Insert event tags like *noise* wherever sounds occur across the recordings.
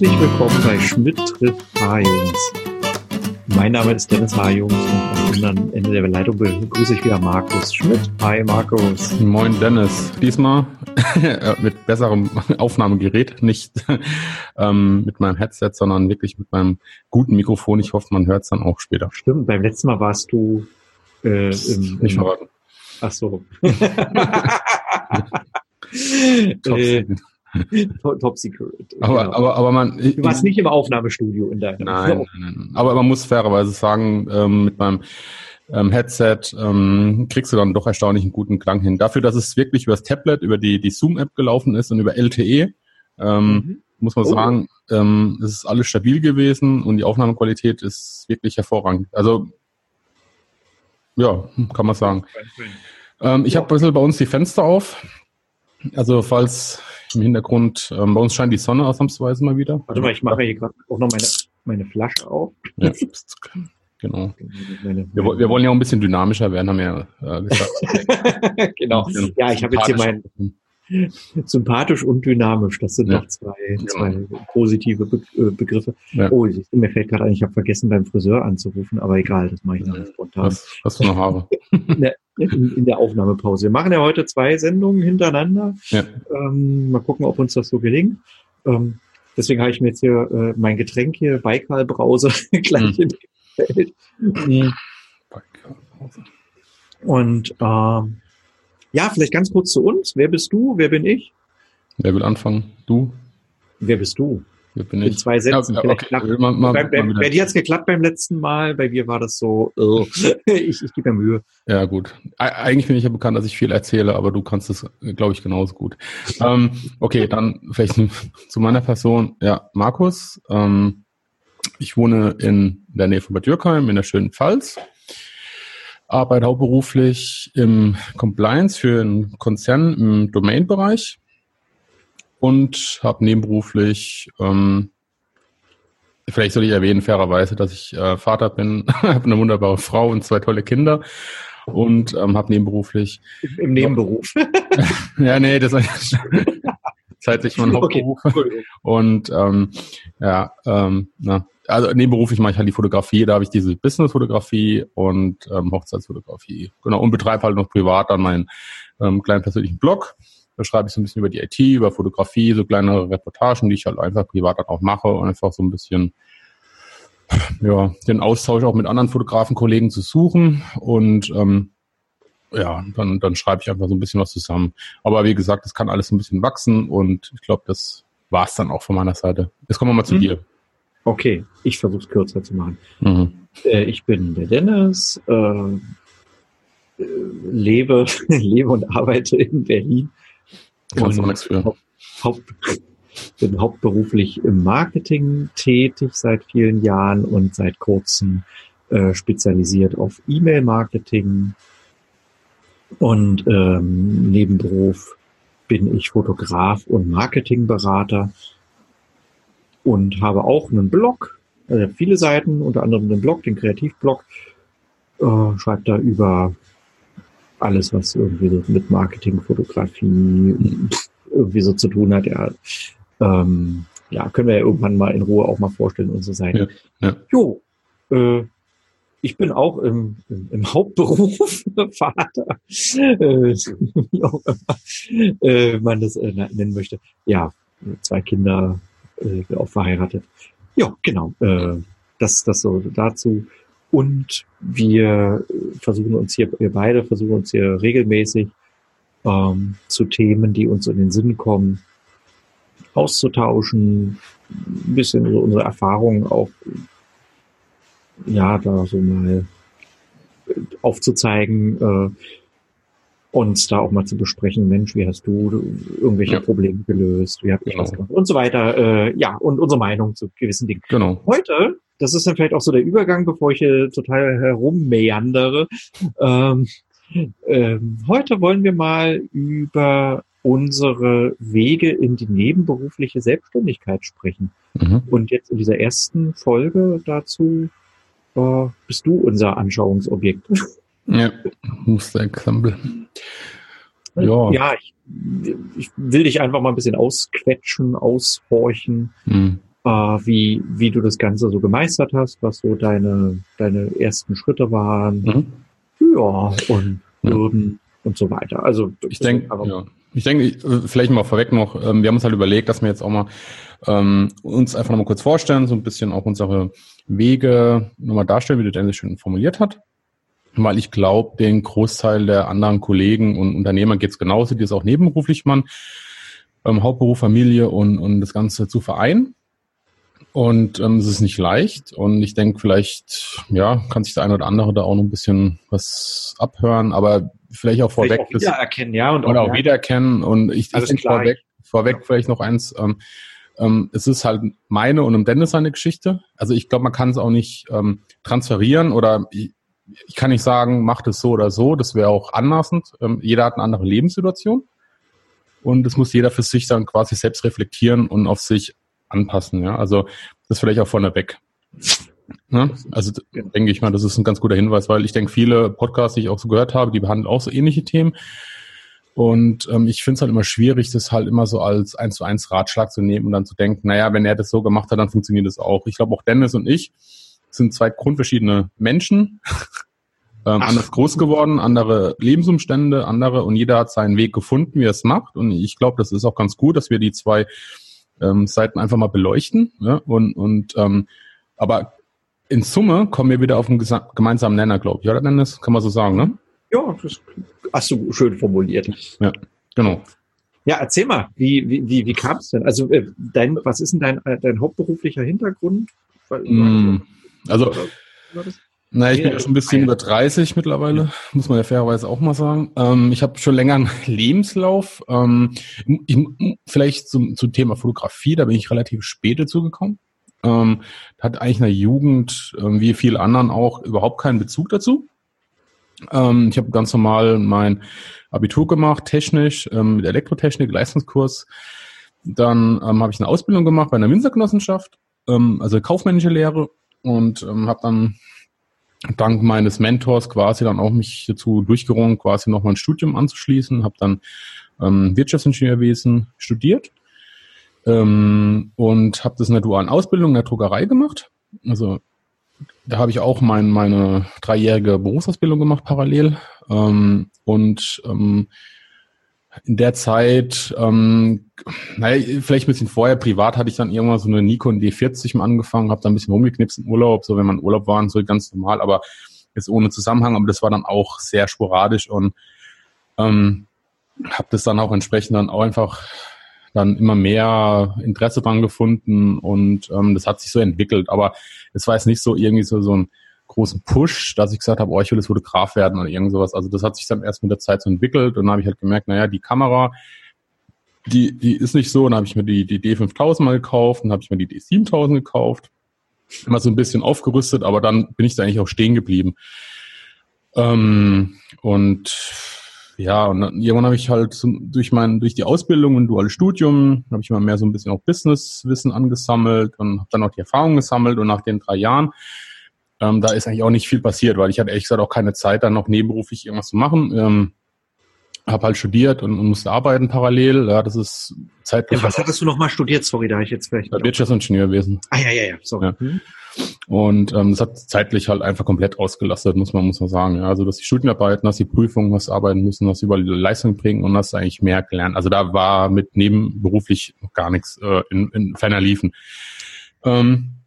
Herzlich willkommen bei Schmidt trifft H-Jungs. Mein Name ist Dennis H-Jungs und am anderen Ende der Leitung begrüße ich wieder Markus Schmidt. Hi Markus. Moin Dennis. Diesmal *laughs* mit besserem Aufnahmegerät, nicht ähm, mit meinem Headset, sondern wirklich mit meinem guten Mikrofon. Ich hoffe, man hört es dann auch später. Stimmt, beim letzten Mal warst du äh, im, nicht verraten. Ach so. *laughs* *laughs* Äh, *laughs* Top Secret. Aber, genau. aber, aber man. Du warst nicht im Aufnahmestudio in deinem. Nein, nein, nein. Aber man muss fairerweise sagen, ähm, mit meinem ähm, Headset ähm, kriegst du dann doch erstaunlich einen guten Klang hin. Dafür, dass es wirklich über das Tablet, über die, die Zoom-App gelaufen ist und über LTE, ähm, mhm. muss man oh. sagen, ähm, es ist alles stabil gewesen und die Aufnahmequalität ist wirklich hervorragend. Also, ja, kann man sagen. Ähm, ich ja. habe ein bisschen bei uns die Fenster auf. Also falls im Hintergrund, ähm, bei uns scheint die Sonne ausnahmsweise mal wieder. Warte mal, ich mache hier gerade auch noch meine, meine Flasche auf. Ja, genau. Wir, wir, wollen ja auch ein bisschen dynamischer werden, haben wir ja äh, gesagt. *laughs* genau. Ja, ich habe jetzt hier mein sympathisch und dynamisch. Das sind ja. noch zwei, zwei positive Be äh, Begriffe. Ja. Oh, mir fällt gerade ein, ich habe vergessen, beim Friseur anzurufen, aber egal, das mache ich dann spontan. Was, was für eine Haare? *laughs* in, in, der Aufnahmepause. Wir machen ja heute zwei Sendungen hintereinander. Ja. Ähm, mal gucken, ob uns das so gelingt. Ähm, deswegen habe ich mir jetzt hier äh, mein Getränk hier, Baikal Brause, *laughs* gleich mhm. in Feld. Mhm. Und ähm, ja, vielleicht ganz kurz zu uns. Wer bist du? Wer bin ich? Wer will anfangen? Du? Wer bist du? Wer bin ich? In zwei Sätzen. Ja, okay. mal, mal, bei, bei, bei, dir hat's geklappt beim letzten Mal, bei mir war das so, oh. *laughs* ich, ich gebe mir Mühe. Ja, gut. Eigentlich bin ich ja bekannt, dass ich viel erzähle, aber du kannst es, glaube ich, genauso gut. ähm, okay, dann vielleicht *laughs* zu meiner Person. Ja, Markus. Ähm, ich wohne in der Nähe von Bad Dürkheim in der schönen Pfalz arbeite hauptberuflich im Compliance für einen Konzern im Domain-Bereich und habe nebenberuflich, ähm, vielleicht soll ich erwähnen, fairerweise, dass ich äh, Vater bin, *laughs* habe eine wunderbare Frau und zwei tolle Kinder und ähm, habe nebenberuflich. Im Nebenberuf. *laughs* ja, nee, das ist *laughs* zeitlich mein Hauptberuf. Okay. Und ähm, ja, ähm, na, also nebenberuflich mache ich halt die Fotografie, da habe ich diese Business-Fotografie und ähm, Hochzeitsfotografie. Genau, und betreibe halt noch privat dann meinen ähm, kleinen persönlichen Blog. Da schreibe ich so ein bisschen über die IT, über Fotografie, so kleine Reportagen, die ich halt einfach privat dann auch mache und einfach so ein bisschen ja, den Austausch auch mit anderen Fotografenkollegen zu suchen und ähm, ja, dann, dann schreibe ich einfach so ein bisschen was zusammen. Aber wie gesagt, das kann alles ein bisschen wachsen und ich glaube, das war es dann auch von meiner Seite. Jetzt kommen wir mal zu mhm. dir. Okay, ich versuche es kürzer zu machen. Mhm. Äh, ich bin der Dennis, äh, lebe, *laughs* lebe und arbeite in Berlin. Kannst und nichts für. Haupt, bin hauptberuflich im Marketing tätig seit vielen Jahren und seit kurzem äh, spezialisiert auf E-Mail-Marketing. Und ähm, Nebenberuf bin ich Fotograf und Marketingberater und habe auch einen Blog, also viele Seiten, unter anderem den Blog, den Kreativblog, äh, schreibt da über alles, was irgendwie so mit Marketing, Fotografie irgendwie so zu tun hat. Ja, ähm, ja, können wir ja irgendwann mal in Ruhe auch mal vorstellen, unsere Seite. Ja, ja. Jo, äh, ich bin auch im, im, im Hauptberuf *laughs* Vater, äh, wie auch immer äh, man das äh, nennen möchte. Ja, zwei Kinder, äh, auch verheiratet. Ja, genau. Äh, das, das so dazu. Und wir versuchen uns hier, wir beide versuchen uns hier regelmäßig ähm, zu Themen, die uns in den Sinn kommen, auszutauschen, ein bisschen so unsere Erfahrungen auch, ja, da so mal aufzuzeigen, äh, uns da auch mal zu besprechen, Mensch, wie hast du irgendwelche ja. Probleme gelöst, wie habt ihr genau. was gemacht und so weiter. Äh, ja, und unsere Meinung zu gewissen Dingen. Genau. Heute, das ist dann vielleicht auch so der Übergang, bevor ich hier total herummeandere. Ähm, ähm, heute wollen wir mal über unsere Wege in die nebenberufliche Selbstständigkeit sprechen. Mhm. Und jetzt in dieser ersten Folge dazu äh, bist du unser Anschauungsobjekt. Ja, Musterexempel. Ja, ja ich, ich will dich einfach mal ein bisschen ausquetschen, aushorchen, mhm. äh, wie, wie du das Ganze so gemeistert hast, was so deine, deine ersten Schritte waren. Mhm. Ja, und Hürden mhm. und so weiter. Also ich denke, ja. ich denke, vielleicht mal vorweg noch, ähm, wir haben uns halt überlegt, dass wir jetzt auch mal ähm, uns einfach nochmal kurz vorstellen, so ein bisschen auch unsere Wege nochmal darstellen, wie der Dennis schön formuliert hat weil ich glaube, den Großteil der anderen Kollegen und Unternehmer geht es genauso, die es auch nebenberuflich machen, ähm, Hauptberuf, Familie und, und das Ganze zu vereinen. Und ähm, es ist nicht leicht. Und ich denke, vielleicht, ja, kann sich der eine oder andere da auch noch ein bisschen was abhören, aber vielleicht auch vorweg. Vielleicht auch wiedererkennen, ja. Und auch, auch wiedererkennen. Und ich, ich denke vorweg, vorweg ja. vielleicht noch eins. Ähm, ähm, es ist halt meine und im Dennis seine Geschichte. Also ich glaube, man kann es auch nicht ähm, transferieren oder ich, ich kann nicht sagen, macht es so oder so, das wäre auch anmaßend. Ähm, jeder hat eine andere Lebenssituation und das muss jeder für sich dann quasi selbst reflektieren und auf sich anpassen. Ja, also das vielleicht auch vorneweg. Ne? Also denke ich mal, das ist ein ganz guter Hinweis, weil ich denke, viele Podcasts, die ich auch so gehört habe, die behandeln auch so ähnliche Themen. Und ähm, ich finde es halt immer schwierig, das halt immer so als eins zu eins Ratschlag zu nehmen und dann zu denken, naja, wenn er das so gemacht hat, dann funktioniert das auch. Ich glaube auch Dennis und ich, sind zwei grundverschiedene Menschen, *laughs* ähm, anders groß geworden, andere Lebensumstände, andere und jeder hat seinen Weg gefunden, wie er es macht. Und ich glaube, das ist auch ganz gut, dass wir die zwei ähm, Seiten einfach mal beleuchten. Ja? Und, und ähm, aber in Summe kommen wir wieder auf einen gemeinsamen Nenner, glaube ich, oder Dennis? Kann man so sagen, ne? Ja, das hast du schön formuliert. Ja, genau. Ja, erzähl mal, wie, wie, wie, wie kam es denn? Also, äh, dein, was ist denn dein, äh, dein hauptberuflicher Hintergrund? Mm, also, na, ich bin ja schon ein bisschen über 30 mittlerweile, muss man ja fairerweise auch mal sagen. Ähm, ich habe schon länger einen *laughs* Lebenslauf. Ähm, ich, vielleicht zum, zum Thema Fotografie, da bin ich relativ spät dazu gekommen. Ähm, hat eigentlich in der Jugend, ähm, wie viele anderen auch, überhaupt keinen Bezug dazu. Ähm, ich habe ganz normal mein Abitur gemacht, technisch, ähm, mit Elektrotechnik, Leistungskurs. Dann ähm, habe ich eine Ausbildung gemacht bei einer Winzergenossenschaft, ähm, also kaufmännische Lehre und ähm, habe dann dank meines Mentors quasi dann auch mich dazu durchgerungen, quasi noch mein Studium anzuschließen, habe dann ähm, Wirtschaftsingenieurwesen studiert ähm, und habe das in der dualen Ausbildung in der Druckerei gemacht. Also da habe ich auch mein, meine dreijährige Berufsausbildung gemacht parallel ähm, und ähm, in der Zeit, ähm, naja, vielleicht ein bisschen vorher, privat hatte ich dann irgendwann so eine Nikon D40 mal angefangen, habe da ein bisschen rumgeknipst im Urlaub, so wenn man Urlaub war, so ganz normal, aber jetzt ohne Zusammenhang, aber das war dann auch sehr sporadisch und ähm, habe das dann auch entsprechend dann auch einfach dann immer mehr Interesse dran gefunden und ähm, das hat sich so entwickelt, aber es war jetzt nicht so irgendwie so, so ein großen Push, dass ich gesagt habe, oh, ich will jetzt Fotograf werden oder irgend sowas. Also das hat sich dann erst mit der Zeit so entwickelt und dann habe ich halt gemerkt, naja, die Kamera, die, die ist nicht so. Und dann habe ich mir die, die D5000 mal gekauft, dann habe ich mir die D7000 gekauft. Immer so ein bisschen aufgerüstet, aber dann bin ich da eigentlich auch stehen geblieben. Ähm, und ja, und dann, irgendwann habe ich halt so, durch mein, durch die Ausbildung und duales Studium, habe ich immer mehr so ein bisschen auch Businesswissen angesammelt und habe dann auch die Erfahrung gesammelt und nach den drei Jahren ähm, da ist eigentlich auch nicht viel passiert, weil ich hatte ehrlich gesagt auch keine Zeit, dann noch nebenberuflich irgendwas zu machen. Ähm, habe halt studiert und, und, musste arbeiten parallel. Ja, das ist zeitlich. Ja, was hattest du noch mal studiert? Sorry, da ich jetzt vielleicht. Wirtschaftsingenieurwesen. Ah ja, ja, ja. Sorry. Ja. Mhm. Und ähm, das hat zeitlich halt einfach komplett ausgelastet, muss man muss man sagen. Ja, also dass die Studienarbeiten, dass die Prüfungen, was arbeiten müssen, dass sie die Leistung bringen und das eigentlich mehr gelernt. Also da war mit nebenberuflich noch gar nichts äh, in, in ferner liefen. Ähm,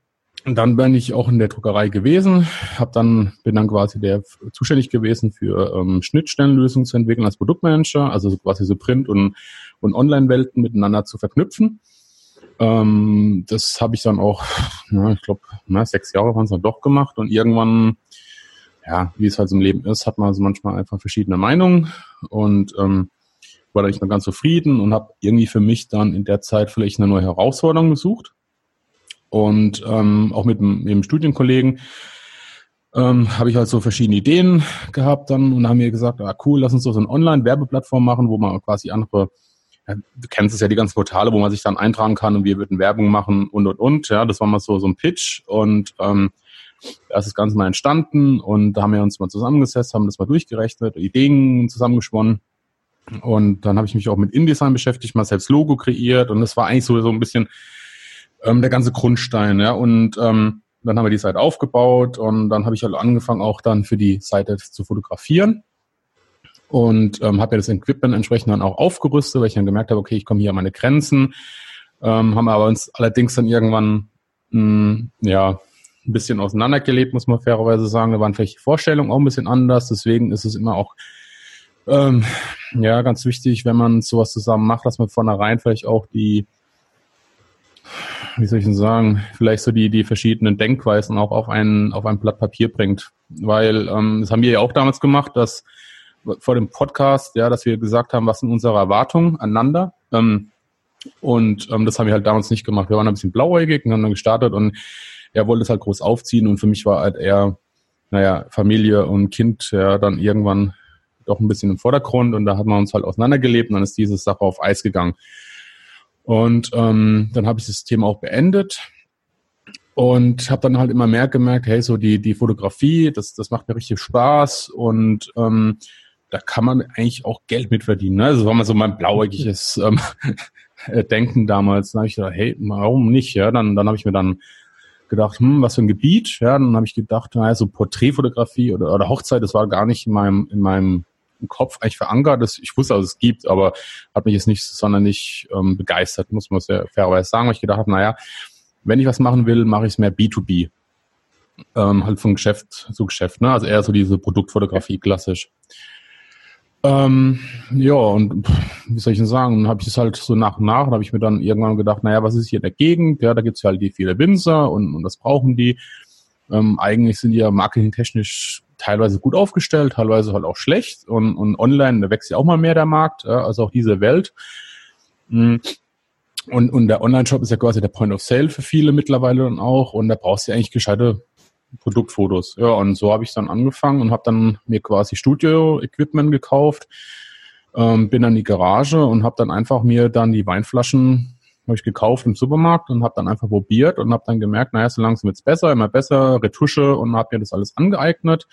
und dann bin ich auch in der Druckerei gewesen, hab dann bin dann quasi der zuständig gewesen für ähm, Schnittstellenlösungen zu entwickeln als Produktmanager, also quasi so Print und und Online-Welten miteinander zu verknüpfen. Ähm, das habe ich dann auch, na, ich glaube, sechs Jahre waren es dann doch gemacht und irgendwann, ja, wie es halt im Leben ist, hat man also manchmal einfach verschiedene Meinungen und ähm, war da nicht mehr ganz zufrieden und habe irgendwie für mich dann in der Zeit vielleicht eine neue Herausforderung gesucht und ähm, auch mit, dem Studienkollegen ähm, habe ich halt so verschiedene Ideen gehabt dann und haben mir gesagt, ah cool, lass uns so eine Online-Werbeplattform machen, wo man quasi andere, ja, du kennst es ja, die ganzen Portale, wo man sich dann eintragen kann und wir würden Werbung machen und und und. Ja, das war mal so, so ein Pitch und ähm, da ist das Ganze mal entstanden und da haben wir uns mal zusammengesetzt, haben das mal durchgerechnet, Ideen zusammengesponnen Und dann habe ich mich auch mit InDesign beschäftigt, mal selbst Logo kreiert und das war eigentlich so, so ein bisschen ähm, der ganze Grundstein. Ja? Und ähm, dann haben wir die Seite aufgebaut und dann habe ich halt angefangen, auch dann für die Seite zu fotografieren und ähm, habe ja das Equipment entsprechend dann auch aufgerüstet, weil ich dann gemerkt habe, okay, ich komme hier an meine Grenzen. Ähm, haben aber uns allerdings dann irgendwann mh, hm, ja ein bisschen auseinandergelebt, muss man fairerweise sagen. Da waren vielleicht die Vorstellungen auch ein bisschen anders. Deswegen ist es immer auch ähm, ja ganz wichtig, wenn man sowas zusammen macht, dass man vornherein vielleicht auch die wie soll ich denn sagen, vielleicht so die, die verschiedenen Denkweisen auch auf ein, auf ein Blatt Papier bringt. Weil ähm, das haben wir ja auch damals gemacht, dass vor dem Podcast, ja, dass wir gesagt haben, was sind unsere Erwartungen aneinander. Ähm, und ähm, das haben wir halt damals nicht gemacht. Wir waren ein bisschen blauäugig und haben dann gestartet und er wollte es halt groß aufziehen und für mich war halt eher, naja, Familie und Kind ja dann irgendwann doch ein bisschen im Vordergrund und da hat man uns halt auseinandergelebt und dann ist diese Sache auf Eis gegangen. Und ähm, dann habe ich das Thema auch beendet und habe dann halt immer mehr gemerkt, hey, so die, die Fotografie, das, das macht mir richtig Spaß und ähm, da kann man eigentlich auch Geld mit verdienen. Ne? Also war mal so mein blauäugiges ähm, *laughs* Denken damals. Da habe ich gedacht, hey, warum nicht? Ja, dann, dann habe ich mir dann gedacht, hm, was für ein Gebiet? Ja, dann habe ich gedacht, naja, so Porträtfotografie oder, oder Hochzeit, das war gar nicht in meinem, in meinem Kopf eigentlich verankert. Das, ich wusste, dass es gibt, aber hat mich jetzt nicht sonderlich ähm, begeistert, muss man sehr fairerweise sagen, weil ich gedacht habe, naja, wenn ich was machen will, mache ich es mehr B2B. Ähm, halt von Geschäft zu Geschäft, ne? Also eher so diese Produktfotografie klassisch. Ähm, ja, und wie soll ich denn sagen, dann habe ich es halt so nach und nach, habe ich mir dann irgendwann gedacht, naja, was ist hier in der Gegend? Ja, da gibt's ja halt die viele Winzer und, und das brauchen die. Ähm, eigentlich sind die ja marketingtechnisch teilweise gut aufgestellt, teilweise halt auch schlecht. Und, und online, da wächst ja auch mal mehr der Markt, ja, also auch diese Welt. Mm. Und, und der Online-Shop ist ja quasi der Point of Sale für viele mittlerweile dann auch. Und da brauchst du ja eigentlich gescheite Produktfotos. Ja, und so habe ich dann angefangen und habe dann mir quasi Studio-Equipment gekauft, ähm, bin dann in die Garage und habe dann einfach mir dann die Weinflaschen habe ich gekauft im Supermarkt und habe dann einfach probiert und habe dann gemerkt, naja, so langsam wird's besser, immer besser, Retusche und habe mir das alles angeeignet.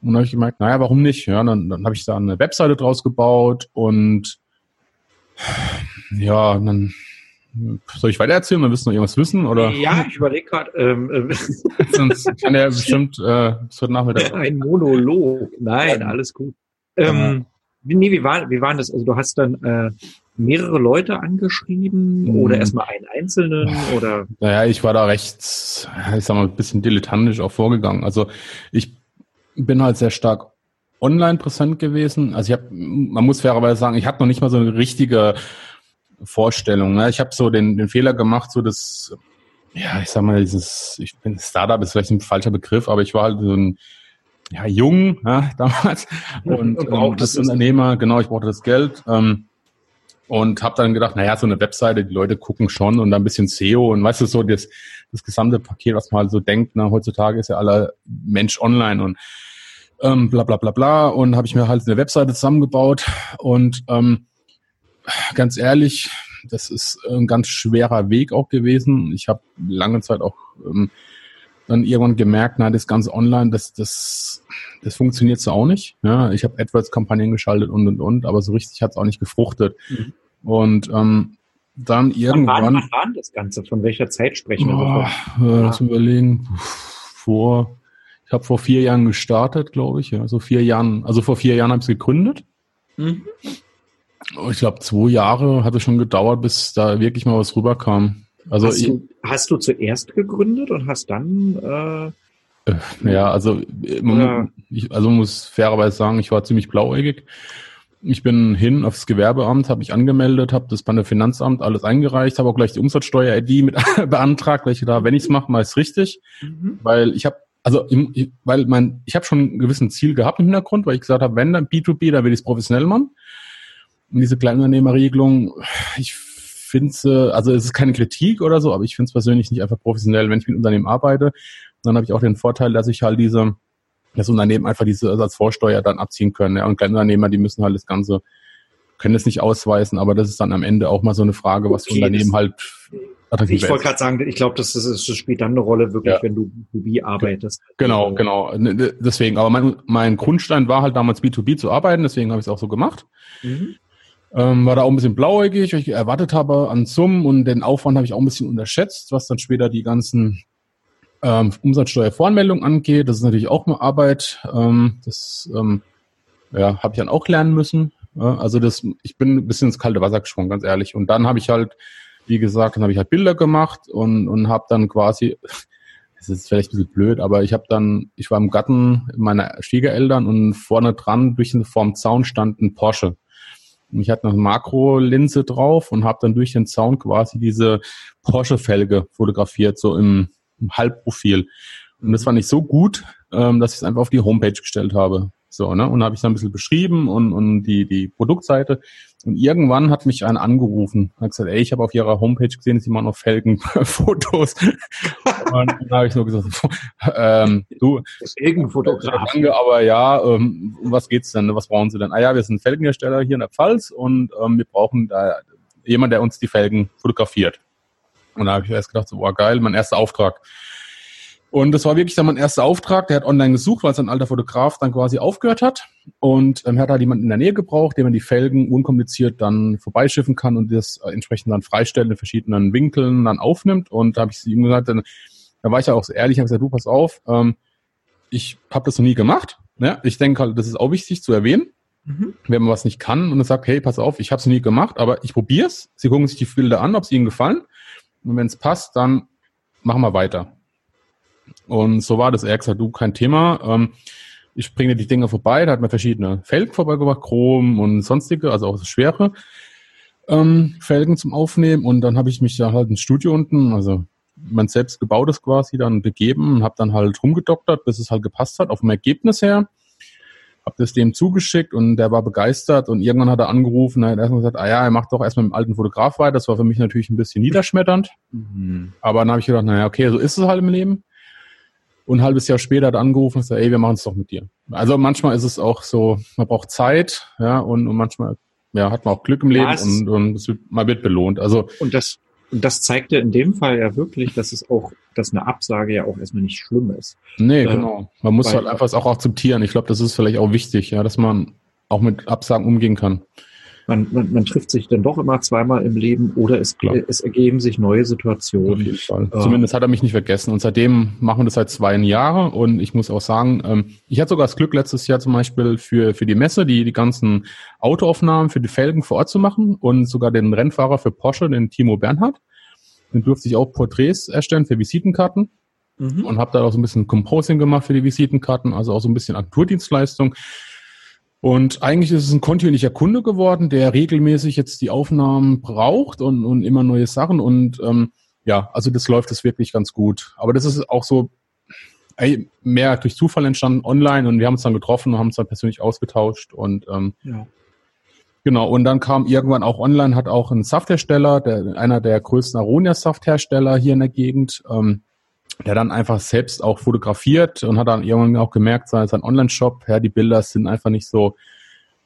Und dann habe ich gemerkt, naja, warum nicht? Ja, dann, dann habe ich da eine Webseite draus gebaut und ja, dann soll ich weiter erzählen? Dann wirst du noch irgendwas wissen? Oder? Ja, ich überlege gerade. Ähm, äh, *laughs* Sonst kann er bestimmt äh, bis heute Nachmittag. *laughs* Ein Monolog. Nein, alles gut. Ähm, nee, wie war, wie war das? Also du hast dann äh, mehrere Leute angeschrieben hm. oder erstmal einen einzelnen oder? Naja, ich war da recht, ich sag mal, ein bisschen dilettantisch auch vorgegangen. Also ich bin halt sehr stark online präsent gewesen. Also ich habe, man muss fairerweise sagen, ich hatte noch nicht mal so eine richtige Vorstellung. Ne? Ich habe so den, den Fehler gemacht, so das, ja, ich sag mal, dieses, ich bin Startup ist vielleicht ein falscher Begriff, aber ich war halt so ein ja, jung *laughs* ja, damals und, und ähm, das Unternehmer, genau, ich brauchte das Geld. Ähm, und habe dann gedacht, naja, so eine Webseite, die Leute gucken schon und dann ein bisschen SEO und weißt du, so das, das gesamte Paket, was man halt so denkt, ne, heutzutage ist ja aller Mensch online und ähm, bla bla bla bla und habe ich mir halt eine Webseite zusammengebaut und ähm, ganz ehrlich, das ist ein ganz schwerer Weg auch gewesen. Ich habe lange Zeit auch ähm, dann irgendwann gemerkt, na, das ganze Online, das, das, das funktioniert so auch nicht. Ja, ich habe AdWords-Kampagnen geschaltet und und und, aber so richtig hat es auch nicht gefruchtet. Mhm. Und ähm, dann irgendwann. Wann war, war das Ganze? Von welcher Zeit sprechen wir? Oh, äh, lass überlegen. Vor, ich habe vor vier Jahren gestartet, glaube ich. Ja, so vier Jahren. Also vor vier Jahren habe ich gegründet. Mhm. Ich glaube, zwei Jahre hat es schon gedauert, bis da wirklich mal was rüberkam. Also hast, du, hast du zuerst gegründet und hast dann äh, äh ja, also man, ich, also muss fairerweise sagen, ich war ziemlich blauäugig. Ich bin hin aufs Gewerbeamt, habe mich angemeldet, habe das bei der Finanzamt alles eingereicht, habe auch gleich die Umsatzsteuer-ID mit *laughs* beantragt, welche da, wenn ich es mache, mal ist richtig, mhm. weil ich habe also weil mein ich habe schon ein gewissen Ziel gehabt im Hintergrund, weil ich gesagt habe, wenn dann B2B, dann will ich es professionell machen. Und diese Kleinunternehmerregelung, ich finde also es ist keine Kritik oder so, aber ich finde es persönlich nicht einfach professionell, wenn ich mit Unternehmen arbeite. Dann habe ich auch den Vorteil, dass ich halt diese, das Unternehmen einfach diese Ersatzvorsteuer dann abziehen können. Ja. Und Kleinunternehmer, die müssen halt das Ganze, können das nicht ausweisen, aber das ist dann am Ende auch mal so eine Frage, was okay, Unternehmen halt attraktiver Ich wollte gerade sagen, ich glaube, das, das, das spielt dann eine Rolle, wirklich, ja. wenn du B2B arbeitest. Genau, genau. Deswegen, aber mein, mein Grundstein war halt damals B2B zu arbeiten, deswegen habe ich es auch so gemacht. Mhm. Ähm, war da auch ein bisschen blauäugig, weil ich erwartet habe an Summen und den Aufwand habe ich auch ein bisschen unterschätzt, was dann später die ganzen ähm, Umsatzsteuervoranmeldungen angeht. Das ist natürlich auch eine Arbeit. Ähm, das ähm, ja, habe ich dann auch lernen müssen. Ja, also das, ich bin ein bisschen ins kalte Wasser gesprungen, ganz ehrlich. Und dann habe ich halt, wie gesagt, dann habe ich halt Bilder gemacht und, und habe dann quasi, *laughs* es ist vielleicht ein bisschen blöd, aber ich habe dann, ich war im Garten meiner Schwiegereltern und vorne dran durch den vorm Zaun stand ein Porsche. Und ich hatte eine Makrolinse drauf und habe dann durch den Zaun quasi diese Porsche-Felge fotografiert, so im Halbprofil. Und das fand ich so gut, ähm, dass ich es einfach auf die Homepage gestellt habe. So, ne? Und habe ich dann ein bisschen beschrieben und, und die, die Produktseite. Und irgendwann hat mich einer angerufen, hat gesagt, ey, ich habe auf ihrer Homepage gesehen, sie machen noch Felgenfotos. *laughs* und dann habe ich nur gesagt, ähm, du, Felgenfotograf. Danke, aber ja, ähm, um was geht's denn? Was brauchen Sie denn? Ah ja, wir sind Felgenhersteller hier in der Pfalz und ähm, wir brauchen da jemand, der uns die Felgen fotografiert. Und da habe ich erst gedacht, so, boah, geil, mein erster Auftrag. Und das war wirklich dann mein erster Auftrag. Der hat online gesucht, weil sein alter Fotograf dann quasi aufgehört hat. Und ähm, er hat halt jemanden in der Nähe gebraucht, der man die Felgen unkompliziert dann vorbeischiffen kann und das äh, entsprechend dann freistellen in verschiedenen Winkeln dann aufnimmt. Und da habe ich ihm gesagt, dann, da war ich ja auch so ehrlich, habe gesagt, du pass auf, ähm, ich habe das noch nie gemacht. Ja, ich denke halt, das ist auch wichtig zu erwähnen. Mhm. Wenn man was nicht kann und er sagt, hey, pass auf, ich habe es noch nie gemacht, aber ich probiere es. Sie gucken sich die Bilder an, ob sie ihnen gefallen. Und wenn es passt, dann machen wir weiter. Und so war das. Er hat gesagt, du, kein Thema. Ähm, ich bringe dir die Dinge vorbei. Da hat man verschiedene Felgen vorbeigebracht, Chrom und sonstige, also auch schwere ähm, Felgen zum Aufnehmen. Und dann habe ich mich da halt ins Studio unten, also mein selbst gebautes quasi, dann begeben und habe dann halt rumgedoktert, bis es halt gepasst hat, auf dem Ergebnis her. Hab das dem zugeschickt und der war begeistert und irgendwann hat er angerufen, er hat erstmal gesagt, ah ja, er macht doch erstmal mit dem alten Fotograf weiter. Das war für mich natürlich ein bisschen niederschmetternd. Mhm. Aber dann habe ich gedacht, naja, okay, so ist es halt im Leben. Und ein halbes Jahr später hat angerufen und gesagt, ey, wir machen es doch mit dir. Also manchmal ist es auch so, man braucht Zeit, ja, und, und manchmal ja, hat man auch Glück im Leben ja, und, und wird, man wird belohnt. Also und das und das zeigt ja in dem Fall ja wirklich, dass es auch, dass eine Absage ja auch erstmal nicht schlimm ist. Nee, äh, genau. Man muss halt einfach es auch akzeptieren. Ich glaube, das ist vielleicht auch wichtig, ja, dass man auch mit Absagen umgehen kann man, man, man trifft sich dann doch immer zweimal im Leben oder es, es ergeben sich neue Situationen. Äh, Zumindest hat er mich nicht vergessen. Und seitdem machen wir das seit zwei Jahren. Und ich muss auch sagen, ähm, ich hatte sogar das Glück, letztes Jahr zum Beispiel für, für die Messe die, die ganzen Autoaufnahmen für die Felgen vor Ort zu machen und sogar den Rennfahrer für Porsche, den Timo Bernhard. Den durfte ich auch Porträts erstellen für Visitenkarten. Mhm. Und habe da auch so ein bisschen Composing gemacht für die Visitenkarten, also auch so ein bisschen Agenturdienstleistung. Und eigentlich ist es ein kontinuierlicher Kunde geworden, der regelmäßig jetzt die Aufnahmen braucht und, und immer neue Sachen. Und ähm, ja, also das läuft es wirklich ganz gut. Aber das ist auch so ey, mehr durch Zufall entstanden online und wir haben uns dann getroffen und haben uns dann persönlich ausgetauscht und ähm, ja. Genau, und dann kam irgendwann auch online, hat auch ein Safthersteller, der, einer der größten Aronia-Safthersteller hier in der Gegend, ähm, der dann einfach selbst auch fotografiert und hat dann irgendwann auch gemerkt, sein, sein Online-Shop, ja, die Bilder sind einfach nicht so,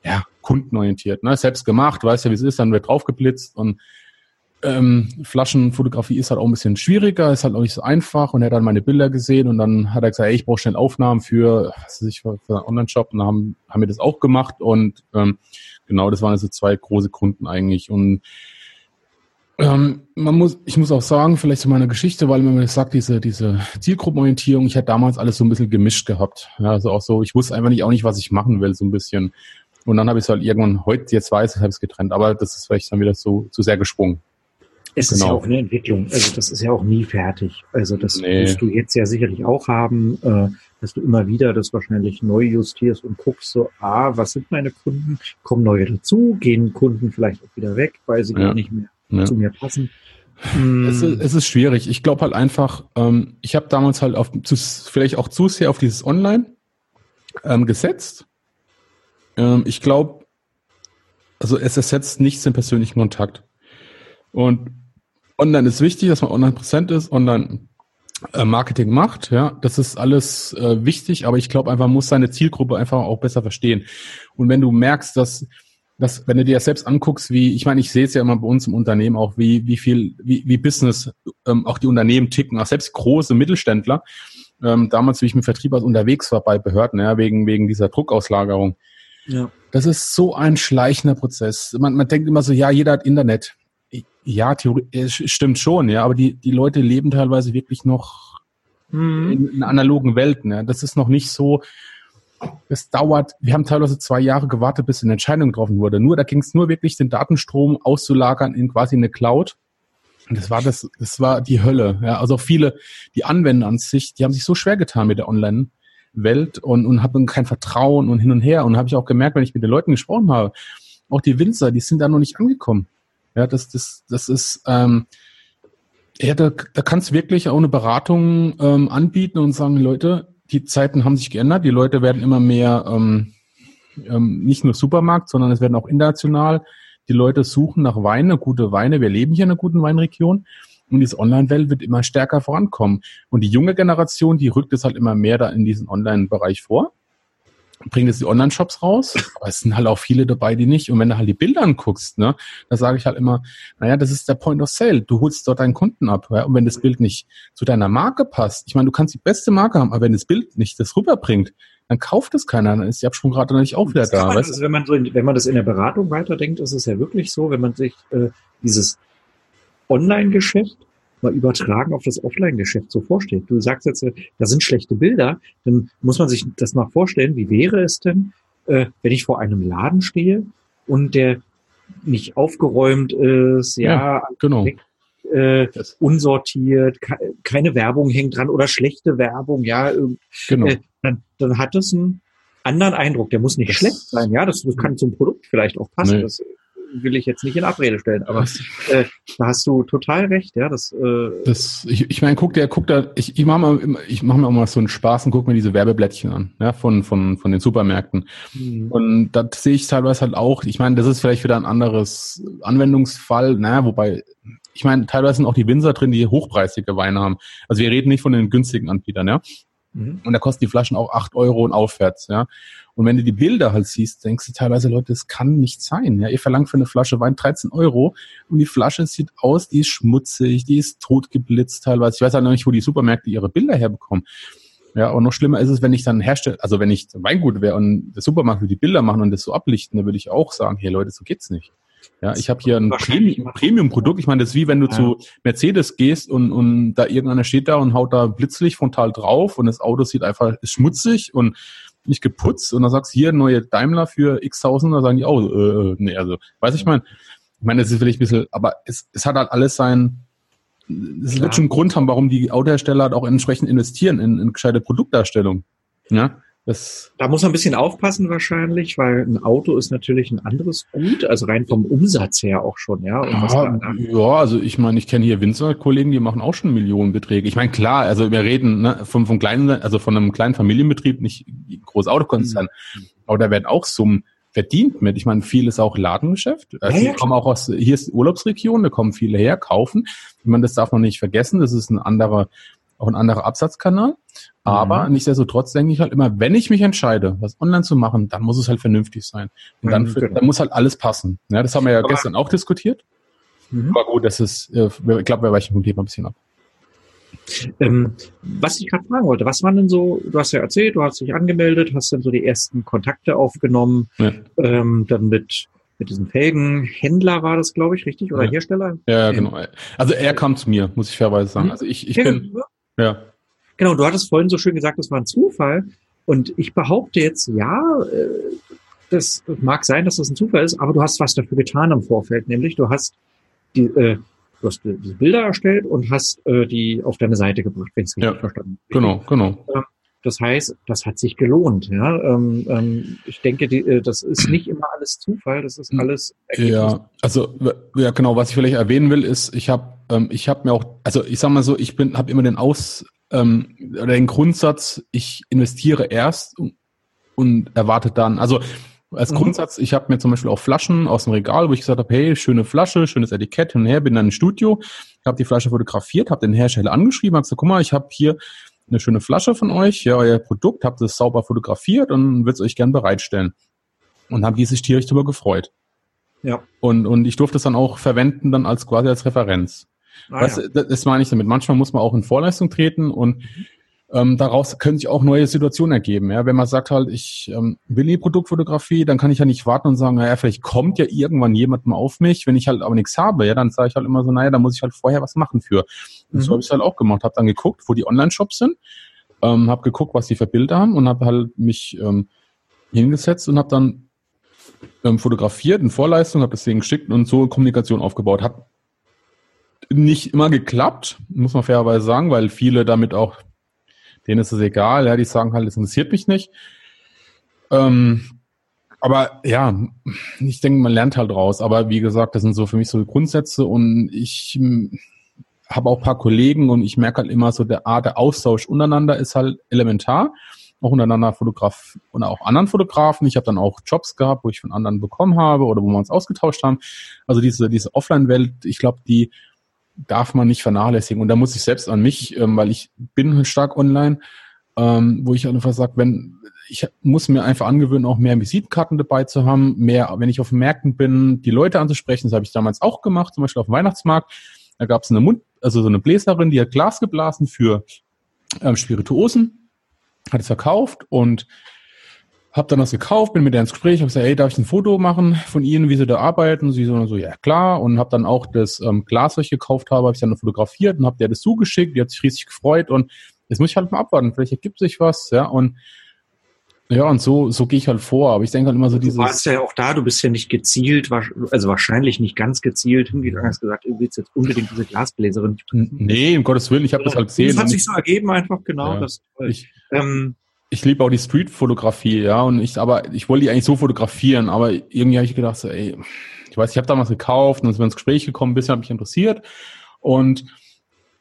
ja, kundenorientiert, ne, selbst gemacht, weißt ja, wie es ist, dann wird draufgeblitzt und ähm, Flaschenfotografie ist halt auch ein bisschen schwieriger, ist halt auch nicht so einfach und er hat dann meine Bilder gesehen und dann hat er gesagt, ey, ich brauche schnell Aufnahmen für, was weiß ich, für, einen Online-Shop und dann haben, haben wir das auch gemacht und ähm, genau, das waren also zwei große Kunden eigentlich und ähm, man muss, ich muss auch sagen, vielleicht zu meiner Geschichte, weil man sagt, diese, diese Zielgruppenorientierung, ich hatte damals alles so ein bisschen gemischt gehabt. Ja, also auch so, ich wusste einfach nicht auch nicht, was ich machen will, so ein bisschen. Und dann habe ich es halt irgendwann heute, jetzt weiß ich, habe es getrennt, aber das ist vielleicht dann wieder so zu sehr gesprungen. Es genau. ist ja genau. auch eine Entwicklung, also das ist ja auch nie fertig. Also das nee. wirst du jetzt ja sicherlich auch haben, äh, dass du immer wieder das wahrscheinlich neu justierst und guckst so, ah, was sind meine Kunden? Kommen neue dazu? Gehen Kunden vielleicht auch wieder weg, weil sie ja. gar nicht mehr ja. zu mir passen. Es ist, es ist schwierig. Ich glaube halt einfach, ähm, ich habe damals halt auf zu, vielleicht auch zu sehr auf dieses Online ähm, gesetzt. Ähm, ich glaube, also es ersetzt nichts den persönlichen Kontakt. Und online ist wichtig, dass man online präsent ist, online äh, Marketing macht, ja, das ist alles äh, wichtig, aber ich glaube einfach, man muss seine Zielgruppe einfach auch besser verstehen. Und wenn du merkst, dass dass, wenn du dir das selbst anguckst, wie, ich meine, ich sehe es ja immer bei uns im Unternehmen auch, wie, wie viel, wie, wie Business, ähm, auch die Unternehmen ticken, auch selbst große Mittelständler, ähm, damals, wie ich mit Vertrieb aus unterwegs war bei Behörden, ja, wegen, wegen dieser Druckauslagerung. Ja. Das ist so ein schleichender Prozess. Man, man denkt immer so, ja, jeder hat Internet. Ja, theoretisch stimmt schon, ja, aber die, die Leute leben teilweise wirklich noch mhm. in, in analogen Welten. Ja. Das ist noch nicht so, es dauert, wir haben teilweise zwei Jahre gewartet, bis eine Entscheidung getroffen wurde. Nur, da ging es nur wirklich, den Datenstrom auszulagern in quasi eine Cloud. Und das war das, das war die Hölle. Ja, also viele, die Anwender an sich, die haben sich so schwer getan mit der Online-Welt und, und haben kein Vertrauen und hin und her. Und habe ich auch gemerkt, wenn ich mit den Leuten gesprochen habe, auch die Winzer, die sind da noch nicht angekommen. Ja, das, das, das ist, ähm, ja, da, da kannst du wirklich auch eine Beratung ähm, anbieten und sagen, Leute, die Zeiten haben sich geändert. Die Leute werden immer mehr ähm, ähm, nicht nur Supermarkt, sondern es werden auch international. Die Leute suchen nach Weine, gute Weine. Wir leben hier in einer guten Weinregion. Und diese Online-Welt wird immer stärker vorankommen. Und die junge Generation, die rückt es halt immer mehr da in diesen Online-Bereich vor bringen jetzt die Online-Shops raus, aber es sind halt auch viele dabei, die nicht. Und wenn du halt die Bilder anguckst, ne, da sage ich halt immer, naja, das ist der Point of Sale. Du holst dort deinen Kunden ab. Ja? Und wenn das Bild nicht zu deiner Marke passt, ich meine, du kannst die beste Marke haben, aber wenn das Bild nicht das rüberbringt, dann kauft es keiner, dann ist die Absprungrate natürlich auch wieder da. Man, also wenn, man so in, wenn man das in der Beratung weiterdenkt, ist es ja wirklich so, wenn man sich äh, dieses Online-Geschäft mal übertragen auf das Offline-Geschäft so vorstellt. Du sagst jetzt, äh, da sind schlechte Bilder, dann muss man sich das mal vorstellen, wie wäre es denn, äh, wenn ich vor einem Laden stehe und der nicht aufgeräumt ist, ja, ja genau. äh, unsortiert, keine Werbung hängt dran oder schlechte Werbung, ja, genau. Äh, dann, dann hat es einen anderen Eindruck. Der muss nicht das schlecht sein, ja, das, das kann zum Produkt vielleicht auch passen. Nee. Das, will ich jetzt nicht in Abrede stellen, aber äh, da hast du total recht, ja. Das, äh, das ich, ich meine, guck der, guck da, ich, ich mache mal, ich mache mir auch mal so einen Spaß und guck mir diese Werbeblättchen an, ja, von, von, von den Supermärkten. Mhm. Und da sehe ich teilweise halt auch, ich meine, das ist vielleicht wieder ein anderes Anwendungsfall, naja, wobei, ich meine, teilweise sind auch die Winzer drin, die hochpreisige Weine haben. Also wir reden nicht von den günstigen Anbietern, ja. Mhm. Und da kosten die Flaschen auch acht Euro und aufwärts, ja. Und wenn du die Bilder halt siehst, denkst du teilweise, Leute, das kann nicht sein. Ja, ihr verlangt für eine Flasche Wein 13 Euro und die Flasche sieht aus, die ist schmutzig, die ist totgeblitzt teilweise. Ich weiß halt noch nicht, wo die Supermärkte ihre Bilder herbekommen. Ja, und noch schlimmer ist es, wenn ich dann herstelle, also wenn ich Weingut wäre und der Supermarkt würde die Bilder machen und das so ablichten, dann würde ich auch sagen, hey Leute, so geht's nicht. Ja, ich habe hier ein Premium-Produkt. Ich meine, das ist wie wenn du ja. zu Mercedes gehst und, und da irgendeiner steht da und haut da Blitzlicht frontal drauf und das Auto sieht einfach ist schmutzig und nicht geputzt und dann sagst du hier neue Daimler für x tausend, da sagen die auch, äh, nee, also, weiß ich mein, ich meine, das ist vielleicht ein bisschen, aber es, es hat halt alles sein, es wird schon einen Grund haben, warum die Autohersteller halt auch entsprechend investieren in, in gescheite Produktdarstellung. Ja. Das da muss man ein bisschen aufpassen wahrscheinlich, weil ein Auto ist natürlich ein anderes Gut, also rein vom Umsatz her auch schon, ja. ja, ja, also ich meine, ich kenne hier Winzer-Kollegen, die machen auch schon Millionenbeträge. Ich meine, klar, also wir reden ne, vom, vom kleinen, also von einem kleinen Familienbetrieb, nicht groß Autokonzern, mhm. aber da werden auch Summen verdient mit. Ich meine, viel ist auch Ladengeschäft. Also ja, kommen auch aus, hier ist Urlaubsregion, da kommen viele her, kaufen. Ich meine, das darf man nicht vergessen, das ist ein anderer auch ein anderer Absatzkanal. Aber mhm. nichtsdestotrotz denke ich halt immer, wenn ich mich entscheide, was online zu machen, dann muss es halt vernünftig sein. Und dann, mhm, genau. dann muss halt alles passen. Ja, das haben wir ja Aber gestern auch diskutiert. Mhm. Aber gut, das ist, äh, ich glaube, wir weichen vom Thema ein bisschen ab. Ähm, was ich gerade fragen wollte, was waren denn so, du hast ja erzählt, du hast dich angemeldet, hast dann so die ersten Kontakte aufgenommen, ja. ähm, dann mit, mit diesem Felgenhändler war das, glaube ich, richtig? Oder ja. Hersteller? Ja, genau. Also er kam zu mir, muss ich fairerweise sagen. Mhm. Also ich, ich bin, ja. Genau, du hattest vorhin so schön gesagt, das war ein Zufall. Und ich behaupte jetzt, ja, äh, das mag sein, dass das ein Zufall ist, aber du hast was dafür getan im Vorfeld, nämlich du hast die, äh, du hast diese Bilder erstellt und hast äh, die auf deine Seite gebracht, wenn ich es richtig ja, verstanden habe. Genau, genau. Ähm, das heißt, das hat sich gelohnt. Ja, ähm, ähm, ich denke, die, äh, das ist nicht immer alles Zufall, das ist alles. Ergebnis. Ja, also ja genau. Was ich vielleicht erwähnen will, ist, ich habe, ähm, ich habe mir auch, also ich sag mal so, ich bin, habe immer den Aus ähm, oder den Grundsatz, ich investiere erst und, und erwarte dann. Also als mhm. Grundsatz, ich habe mir zum Beispiel auch Flaschen aus dem Regal, wo ich gesagt habe, hey, schöne Flasche, schönes Etikett hin und her, bin dann im Studio, habe die Flasche fotografiert, habe den Hersteller angeschrieben, habe gesagt, guck mal, ich habe hier eine schöne Flasche von euch, ja, euer Produkt, habt es sauber fotografiert und wird es euch gern bereitstellen. Und haben die sich tierisch darüber gefreut. Ja. Und, und ich durfte es dann auch verwenden, dann als quasi als Referenz. Ah, Was, ja. das, das meine ich damit. Manchmal muss man auch in Vorleistung treten und ähm, daraus können sich auch neue Situationen ergeben. Ja, wenn man sagt halt, ich ähm, will die Produktfotografie, dann kann ich ja nicht warten und sagen, naja, vielleicht kommt ja irgendwann jemand mal auf mich. Wenn ich halt aber nichts habe, ja, dann sage ich halt immer so, naja, da muss ich halt vorher was machen für. Und mhm. so habe ich es halt auch gemacht. Habe dann geguckt, wo die Online-Shops sind, ähm, habe geguckt, was die für Bilder haben und habe halt mich ähm, hingesetzt und habe dann ähm, fotografiert in Vorleistung, habe das Ding geschickt und so Kommunikation aufgebaut. Hat nicht immer geklappt, muss man fairerweise sagen, weil viele damit auch, denen ist es egal, ja, die sagen halt, es interessiert mich nicht. Ähm, aber ja, ich denke, man lernt halt raus. Aber wie gesagt, das sind so für mich so Grundsätze und ich hm, habe auch paar Kollegen und ich merke halt immer so, der Art der Austausch untereinander ist halt elementar auch untereinander Fotograf und auch anderen Fotografen. Ich habe dann auch Jobs gehabt, wo ich von anderen bekommen habe oder wo wir uns ausgetauscht haben. Also diese, diese Offline-Welt, ich glaube, die darf man nicht vernachlässigen. Und da muss ich selbst an mich, ähm, weil ich bin stark online, ähm, wo ich einfach sage, wenn ich muss mir einfach angewöhnen, auch mehr Visitenkarten dabei zu haben, mehr, wenn ich auf Märkten bin, die Leute anzusprechen. Das habe ich damals auch gemacht, zum Beispiel auf dem Weihnachtsmarkt. Da gab es eine Mund, also so eine Bläserin, die hat Glas geblasen für ähm, Spirituosen hat es verkauft und habe dann das gekauft, bin mit der ins Gespräch, habe gesagt, hey, darf ich ein Foto machen von Ihnen, wie Sie da arbeiten? Sie so, so ja klar. Und habe dann auch das ähm, Glas, was ich gekauft habe, habe ich dann fotografiert und habe der das zugeschickt. Die hat sich riesig gefreut und jetzt muss ich halt mal abwarten. Vielleicht ergibt sich was, ja. Und ja, und so, so gehe ich halt vor. Aber ich denke halt immer so dieses. Du warst ja auch da, du bist ja nicht gezielt, also wahrscheinlich nicht ganz gezielt hingegangen, hast gesagt, du willst jetzt unbedingt diese Glasbläserin. Nee, um Gottes Willen, ich habe das halt gesehen. Das hat sich so ergeben einfach, genau. Ja. Das, ähm, ich liebe auch die Street-Fotografie, ja, und ich, aber ich wollte die eigentlich so fotografieren, aber irgendwie habe ich gedacht, so, ey, ich weiß, ich habe damals gekauft und sind wir ins Gespräch gekommen, ein bisschen hat mich interessiert und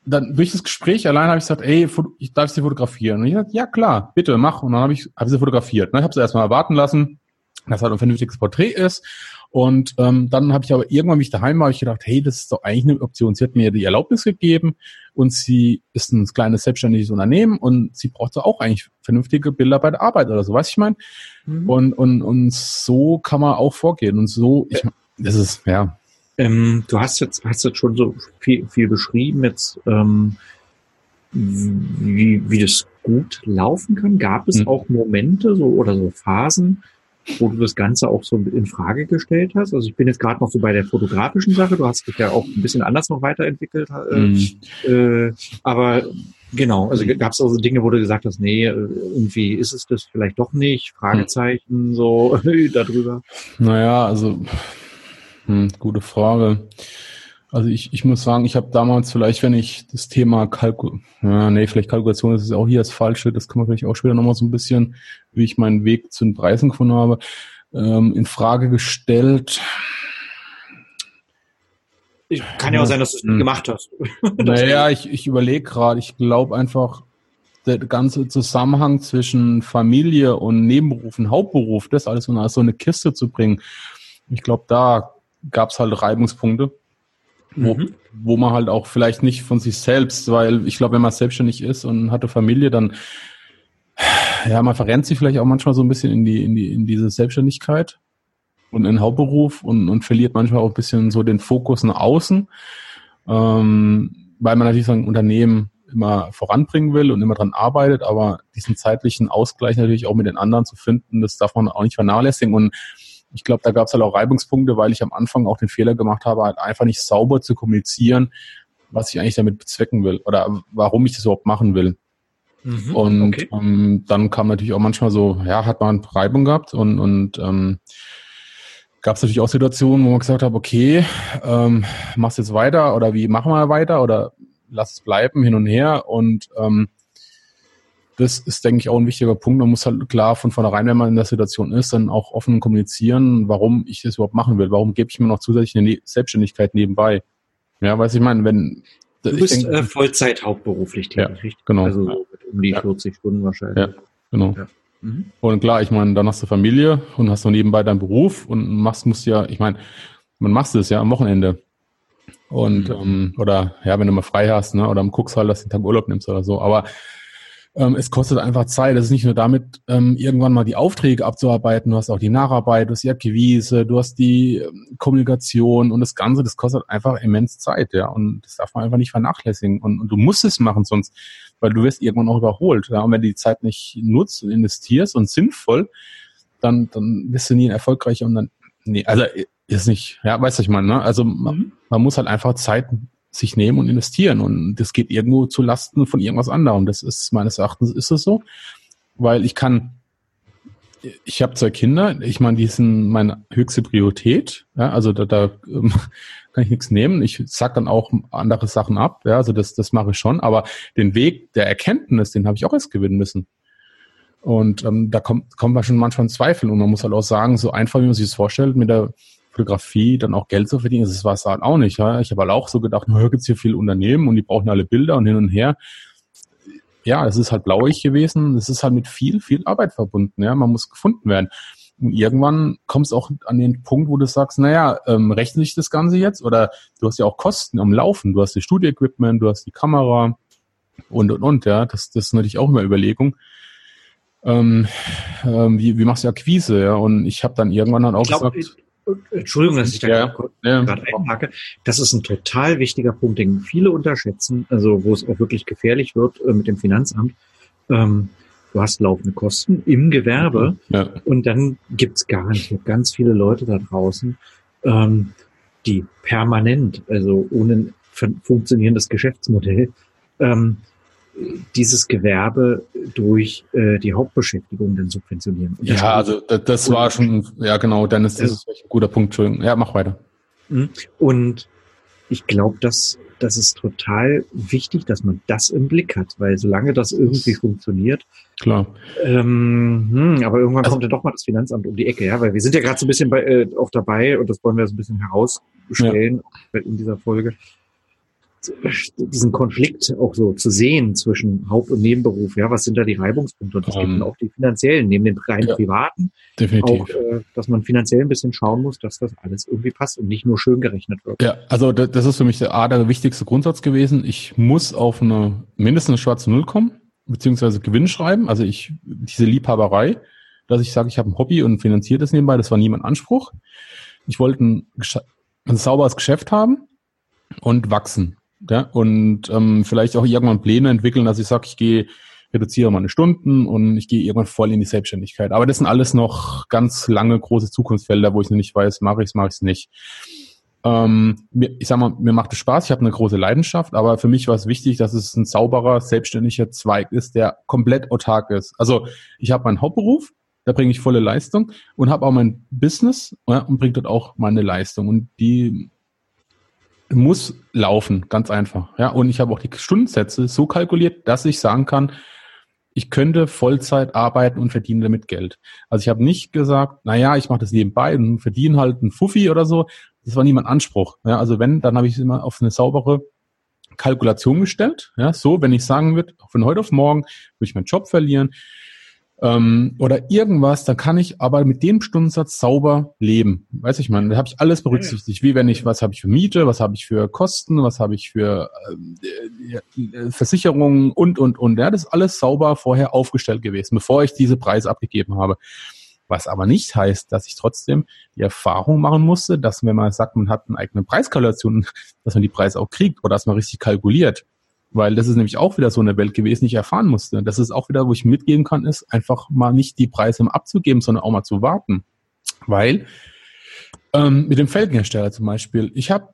dann durch das Gespräch allein habe ich gesagt, ey, ich darf sie fotografieren. Und ich gesagt, ja klar, bitte, mach. Und dann habe ich, hab sie fotografiert. Ne? Ich habe sie erstmal erwarten lassen, dass halt ein vernünftiges Porträt ist. Und ähm, dann habe ich aber irgendwann, wie ich daheim war, ich gedacht, hey, das ist doch eigentlich eine Option. Sie hat mir die Erlaubnis gegeben und sie ist ein kleines selbstständiges Unternehmen und sie braucht doch auch eigentlich vernünftige Bilder bei der Arbeit oder so, weißt ich meine? Mhm. Und, und, und so kann man auch vorgehen. Und so, ich, das ist, ja. Ähm, du hast jetzt, hast jetzt schon so viel, viel beschrieben, jetzt, ähm, wie, wie das gut laufen kann. Gab es mhm. auch Momente so oder so Phasen, wo du das Ganze auch so in Frage gestellt hast. Also ich bin jetzt gerade noch so bei der fotografischen Sache. Du hast dich ja auch ein bisschen anders noch weiterentwickelt. Äh, mhm. äh, aber genau, also gab es also Dinge, wo du gesagt hast, nee, äh, irgendwie ist es das vielleicht doch nicht. Fragezeichen mhm. so *laughs* darüber. Naja, also hm, gute Frage. Also ich, ich muss sagen, ich habe damals vielleicht, wenn ich das Thema Kalkul, ja, nee, vielleicht Kalkulation ist es auch hier das Falsche, das kann man vielleicht auch später nochmal so ein bisschen, wie ich meinen Weg zu den Preisen gefunden habe, ähm, in Frage gestellt. Ich, kann ja auch sein, dass du es hm. gemacht hast. *laughs* naja, ich, ich überlege gerade, ich glaube einfach, der ganze Zusammenhang zwischen Familie und Nebenberuf und Hauptberuf, das alles in so eine Kiste zu bringen, ich glaube, da gab es halt Reibungspunkte wo, mhm. wo man halt auch vielleicht nicht von sich selbst, weil ich glaube, wenn man selbstständig ist und hatte Familie, dann ja, man verrennt sich vielleicht auch manchmal so ein bisschen in die, in die, in diese Selbstständigkeit und in den Hauptberuf und, und verliert manchmal auch ein bisschen so den Fokus nach außen, ähm, weil man natürlich sein Unternehmen immer voranbringen will und immer dran arbeitet, aber diesen zeitlichen Ausgleich natürlich auch mit den anderen zu finden, das darf man auch nicht vernachlässigen und ich glaube, da gab es halt auch Reibungspunkte, weil ich am Anfang auch den Fehler gemacht habe, halt einfach nicht sauber zu kommunizieren, was ich eigentlich damit bezwecken will oder warum ich das überhaupt machen will. Mhm, und okay. ähm, dann kam natürlich auch manchmal so, ja, hat man Reibung gehabt und, und ähm, gab es natürlich auch Situationen, wo man gesagt hat, okay, ähm, machst jetzt weiter oder wie machen wir weiter oder lass es bleiben hin und her und ähm, das ist, denke ich, auch ein wichtiger Punkt. Man muss halt klar von vornherein, wenn man in der Situation ist, dann auch offen kommunizieren, warum ich das überhaupt machen will. Warum gebe ich mir noch zusätzlich eine ne Selbstständigkeit nebenbei? Ja, weiß ich meine, wenn du bist denke, äh, Vollzeit hauptberuflich tätig, ja, richtig? Genau. Also so um die ja. 40 Stunden wahrscheinlich. Ja, genau. Ja. Mhm. Und klar, ich meine, dann hast du Familie und hast noch nebenbei deinen Beruf und machst, musst ja, ich meine, man machst es ja am Wochenende. Und, mhm. ähm, oder ja, wenn du mal frei hast, ne, oder am guckst halt, dass du den Tag Urlaub nimmst oder so. Aber ähm, es kostet einfach Zeit. Es ist nicht nur damit, ähm, irgendwann mal die Aufträge abzuarbeiten. Du hast auch die Nacharbeit, du hast die Akquise, du hast die ähm, Kommunikation und das Ganze, das kostet einfach immens Zeit, ja. Und das darf man einfach nicht vernachlässigen. Und, und du musst es machen, sonst, weil du wirst irgendwann auch überholt. Ja? Und wenn du die Zeit nicht nutzt und investierst und sinnvoll, dann, dann bist du nie erfolgreich und dann, nee, also ist nicht, ja, weißt du, ich meine, ne? Also mhm. man, man muss halt einfach Zeit sich nehmen und investieren. Und das geht irgendwo zu Lasten von irgendwas anderem. Das ist meines Erachtens ist es so, weil ich kann, ich habe zwei Kinder, ich meine, die sind meine höchste Priorität. Ja, also da, da ähm, *laughs* kann ich nichts nehmen. Ich sag dann auch andere Sachen ab. Ja, also das, das mache ich schon. Aber den Weg der Erkenntnis, den habe ich auch erst gewinnen müssen. Und ähm, da kommt, kommt man schon manchmal in Zweifel. Und man muss halt auch sagen, so einfach, wie man sich das vorstellt, mit der Fotografie dann auch Geld zu verdienen, das war es halt auch nicht. Ja? Ich habe halt auch so gedacht, naja, gibt es hier viele Unternehmen und die brauchen alle Bilder und hin und her. Ja, es ist halt blauig gewesen. Es ist halt mit viel, viel Arbeit verbunden. Ja, man muss gefunden werden. Und irgendwann kommst du auch an den Punkt, wo du sagst, naja, ähm, rechne ich das Ganze jetzt? Oder du hast ja auch Kosten am Laufen. Du hast die Studieequipment, du hast die Kamera und, und, und. Ja, das, das ist natürlich auch immer Überlegung. Ähm, ähm, wie, wie machst du Akquise? Ja, und ich habe dann irgendwann dann auch glaub, gesagt Entschuldigung, dass ich da ja, ja. gerade einhake. Das ist ein total wichtiger Punkt, den viele unterschätzen, also wo es auch wirklich gefährlich wird äh, mit dem Finanzamt. Ähm, du hast laufende Kosten im Gewerbe ja. und dann gibt's gar nicht. Ich ganz viele Leute da draußen, ähm, die permanent, also ohne funktionierendes Geschäftsmodell, ähm, dieses Gewerbe durch äh, die Hauptbeschäftigung dann subventionieren. Ja, also das, das war schon, ja genau, Dennis, das ist ein guter Punkt. Entschuldigung. Ja, mach weiter. Mhm. Und ich glaube, dass das ist total wichtig, dass man das im Blick hat, weil solange das irgendwie funktioniert, klar. Ähm, hm, aber irgendwann also, kommt ja doch mal das Finanzamt um die Ecke, ja, weil wir sind ja gerade so ein bisschen bei, äh, auch dabei und das wollen wir so ein bisschen herausstellen ja. in dieser Folge diesen Konflikt auch so zu sehen zwischen Haupt- und Nebenberuf. Ja, was sind da die Reibungspunkte? Und es um, gibt ähm, auch die finanziellen, neben den rein ja, privaten. Definitiv. Auch, äh, dass man finanziell ein bisschen schauen muss, dass das alles irgendwie passt und nicht nur schön gerechnet wird. Ja, also das ist für mich der, A, der wichtigste Grundsatz gewesen. Ich muss auf eine mindestens schwarze Null kommen, beziehungsweise Gewinn schreiben. Also ich, diese Liebhaberei, dass ich sage, ich habe ein Hobby und finanziere das nebenbei, das war nie mein Anspruch. Ich wollte ein, ein sauberes Geschäft haben und wachsen. Ja, und ähm, vielleicht auch irgendwann Pläne entwickeln, dass ich sage, ich gehe, reduziere meine Stunden und ich gehe irgendwann voll in die Selbstständigkeit. Aber das sind alles noch ganz lange große Zukunftsfelder, wo ich noch nicht weiß, mache ich es, mache ich es nicht. Ähm, mir, ich sag mal, mir macht es Spaß, ich habe eine große Leidenschaft, aber für mich war es wichtig, dass es ein sauberer, selbstständiger Zweig ist, der komplett autark ist. Also ich habe meinen Hauptberuf, da bringe ich volle Leistung und habe auch mein Business ja, und bringe dort auch meine Leistung. Und die muss laufen, ganz einfach. Ja, und ich habe auch die Stundensätze so kalkuliert, dass ich sagen kann, ich könnte Vollzeit arbeiten und verdiene damit Geld. Also ich habe nicht gesagt, na ja, ich mache das nebenbei und verdiene halt einen Fuffi oder so. Das war nie mein Anspruch. Ja, also wenn, dann habe ich es immer auf eine saubere Kalkulation gestellt. Ja, so, wenn ich sagen würde, von heute auf morgen würde ich meinen Job verlieren, ähm, oder irgendwas, dann kann ich aber mit dem Stundensatz sauber leben. Weiß ich mal, da habe ich alles berücksichtigt. Wie wenn ich, was habe ich für Miete, was habe ich für Kosten, was habe ich für äh, äh, Versicherungen und, und, und. Ja, das ist alles sauber vorher aufgestellt gewesen, bevor ich diese Preise abgegeben habe. Was aber nicht heißt, dass ich trotzdem die Erfahrung machen musste, dass wenn man sagt, man hat eine eigene Preiskalkulation, *laughs* dass man die Preise auch kriegt oder dass man richtig kalkuliert. Weil das ist nämlich auch wieder so eine Welt gewesen, die ich erfahren musste. Das ist auch wieder, wo ich mitgeben kann, ist einfach mal nicht die Preise abzugeben, sondern auch mal zu warten. Weil ähm, mit dem Felgenhersteller zum Beispiel, ich habe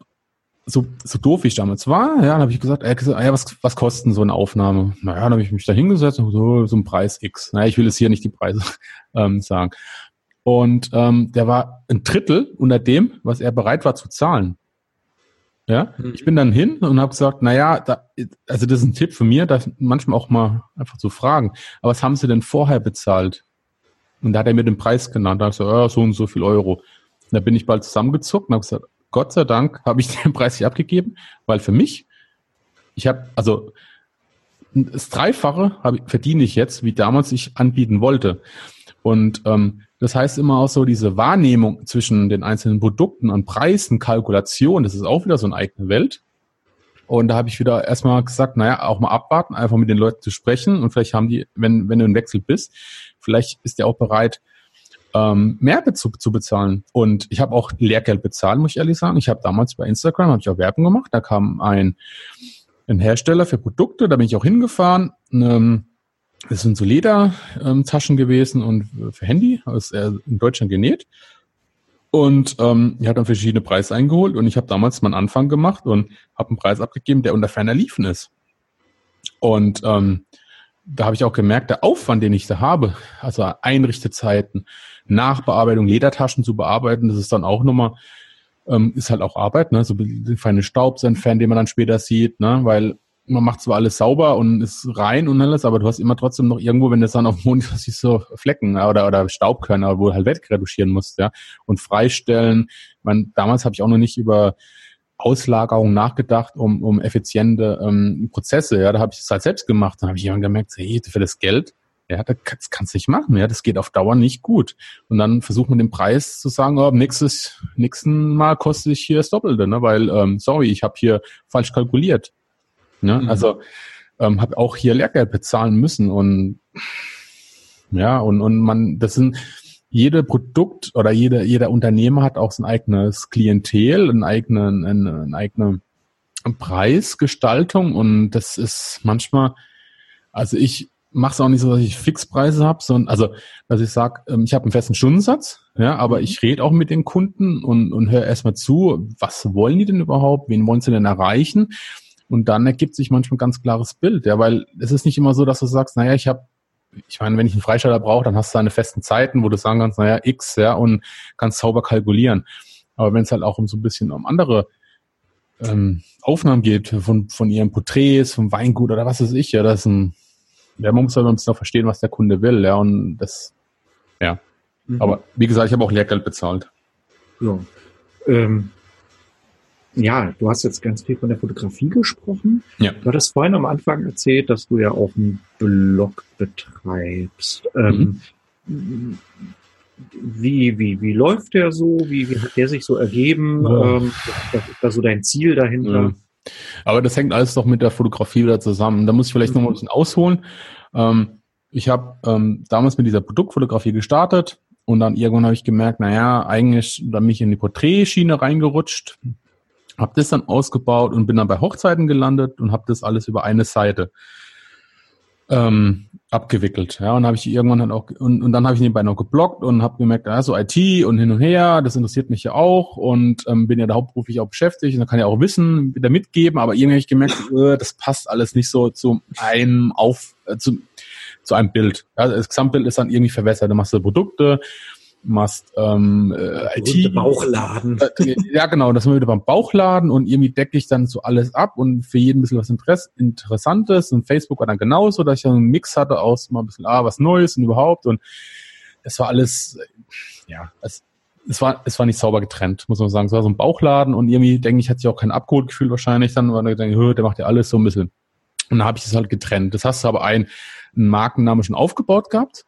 so, so doof wie ich damals war, ja, dann habe ich gesagt, äh, gesagt, ja, was, was kostet so eine Aufnahme? Naja, dann habe ich mich da hingesetzt und so, so ein Preis X. Naja, ich will es hier nicht die Preise *laughs* ähm, sagen. Und ähm, der war ein Drittel unter dem, was er bereit war zu zahlen. Ja, mhm. ich bin dann hin und habe gesagt, na ja, da, also das ist ein Tipp für mir, da manchmal auch mal einfach zu fragen. Aber was haben Sie denn vorher bezahlt? Und da hat er mir den Preis genannt. Da habe ich gesagt, ja, so und so viel Euro. Und da bin ich bald zusammengezuckt und habe gesagt, Gott sei Dank habe ich *laughs* den Preis nicht abgegeben, weil für mich, ich habe, also das Dreifache hab, verdiene ich jetzt, wie damals ich anbieten wollte. Und ähm, das heißt immer auch so, diese Wahrnehmung zwischen den einzelnen Produkten und Preisen, Kalkulation, das ist auch wieder so eine eigene Welt. Und da habe ich wieder erstmal gesagt, naja, auch mal abwarten, einfach mit den Leuten zu sprechen. Und vielleicht haben die, wenn, wenn du im Wechsel bist, vielleicht ist der auch bereit, ähm, mehr zu, zu bezahlen. Und ich habe auch Lehrgeld bezahlt, muss ich ehrlich sagen. Ich habe damals bei Instagram, habe ich auch Werbung gemacht. Da kam ein, ein Hersteller für Produkte, da bin ich auch hingefahren. Ähm, das sind so Ledertaschen gewesen und für Handy, er in Deutschland genäht. Und ähm, ich habe dann verschiedene Preise eingeholt und ich habe damals meinen Anfang gemacht und habe einen Preis abgegeben, der unter ferner Liefen ist. Und ähm, da habe ich auch gemerkt, der Aufwand, den ich da habe, also Einrichtezeiten, Nachbearbeitung, Ledertaschen zu bearbeiten, das ist dann auch nochmal, ähm, ist halt auch Arbeit, ne? so feine Staub zu entfernen, den man dann später sieht, ne? weil man macht zwar alles sauber und ist rein und alles, aber du hast immer trotzdem noch irgendwo, wenn du es dann auf dem Monitor *laughs* siehst, so Flecken oder, oder Staubkörner, wo du halt wegretuschieren musst, ja. Und freistellen. Man, damals habe ich auch noch nicht über Auslagerung nachgedacht, um, um effiziente ähm, Prozesse. Ja, da habe ich es halt selbst gemacht. Dann habe ich irgendwann gemerkt, hey, für das Geld, ja, das kannst du nicht machen. Ja, das geht auf Dauer nicht gut. Und dann versucht man den Preis zu sagen, oh, nächstes, nächsten Mal kostet ich hier das Doppelte, ne? weil, ähm, sorry, ich habe hier falsch kalkuliert. Ne? Mhm. Also ähm, habe auch hier Lehrgeld bezahlen müssen und ja, und, und man, das sind jede Produkt oder jede, jeder Unternehmer hat auch sein eigenes Klientel, einen eigenen, eine, eine eigene Preisgestaltung und das ist manchmal, also ich mache es auch nicht so, dass ich Fixpreise habe, sondern also, dass ich sage, ähm, ich habe einen festen Stundensatz, ja, aber mhm. ich rede auch mit den Kunden und, und höre erstmal zu, was wollen die denn überhaupt, wen wollen sie denn erreichen? Und dann ergibt sich manchmal ein ganz klares Bild, ja, weil es ist nicht immer so, dass du sagst, naja, ich habe, ich meine, wenn ich einen Freisteller brauche, dann hast du deine festen Zeiten, wo du sagen kannst, naja, X, ja, und kannst sauber kalkulieren. Aber wenn es halt auch um so ein bisschen um andere ähm, Aufnahmen geht, von, von ihren Porträts, vom Weingut oder was weiß ich, ja, das ist ein, ja, man muss halt ein bisschen noch verstehen, was der Kunde will, ja, und das, ja. Mhm. Aber wie gesagt, ich habe auch Lehrgeld bezahlt. Ja. Ähm, ja, du hast jetzt ganz viel von der Fotografie gesprochen. Ja. Du hattest vorhin am Anfang erzählt, dass du ja auch einen Blog betreibst. Ähm, mhm. wie, wie, wie läuft der so? Wie, wie hat der sich so ergeben? Ja. Ähm, was ist da so dein Ziel dahinter? Ja. Aber das hängt alles doch mit der Fotografie wieder zusammen. Da muss ich vielleicht mhm. noch mal ein bisschen ausholen. Ähm, ich habe ähm, damals mit dieser Produktfotografie gestartet und dann irgendwann habe ich gemerkt, naja, eigentlich da mich in die Porträtschiene reingerutscht habe das dann ausgebaut und bin dann bei Hochzeiten gelandet und habe das alles über eine Seite ähm, abgewickelt. Ja, und habe ich irgendwann dann auch und, und dann habe ich nebenbei noch geblockt und habe gemerkt, ja, so IT und hin und her, das interessiert mich ja auch und ähm, bin ja da hauptberuflich auch beschäftigt und dann kann ja auch Wissen wieder mitgeben, aber irgendwie habe ich gemerkt, äh, das passt alles nicht so zu einem auf äh, zu, zu einem Bild. Ja, das Gesamtbild ist dann irgendwie verwässert. Du machst du Produkte machst ähm, äh, IT. Bauchladen. Äh, ja, genau, das sind wir wieder beim Bauchladen und irgendwie decke ich dann so alles ab und für jeden ein bisschen was Interess Interessantes und Facebook war dann genauso, dass ich einen Mix hatte aus mal ein bisschen, ah, was Neues und überhaupt und es war alles, ja, es, es war, es war nicht sauber getrennt, muss man sagen. Es war so ein Bauchladen und irgendwie, denke ich, hat sich auch kein abgeholt gefühlt wahrscheinlich dann, weil ich denke, der macht ja alles so ein bisschen. Und dann habe ich es halt getrennt. Das hast du aber ein, einen Markenname schon aufgebaut gehabt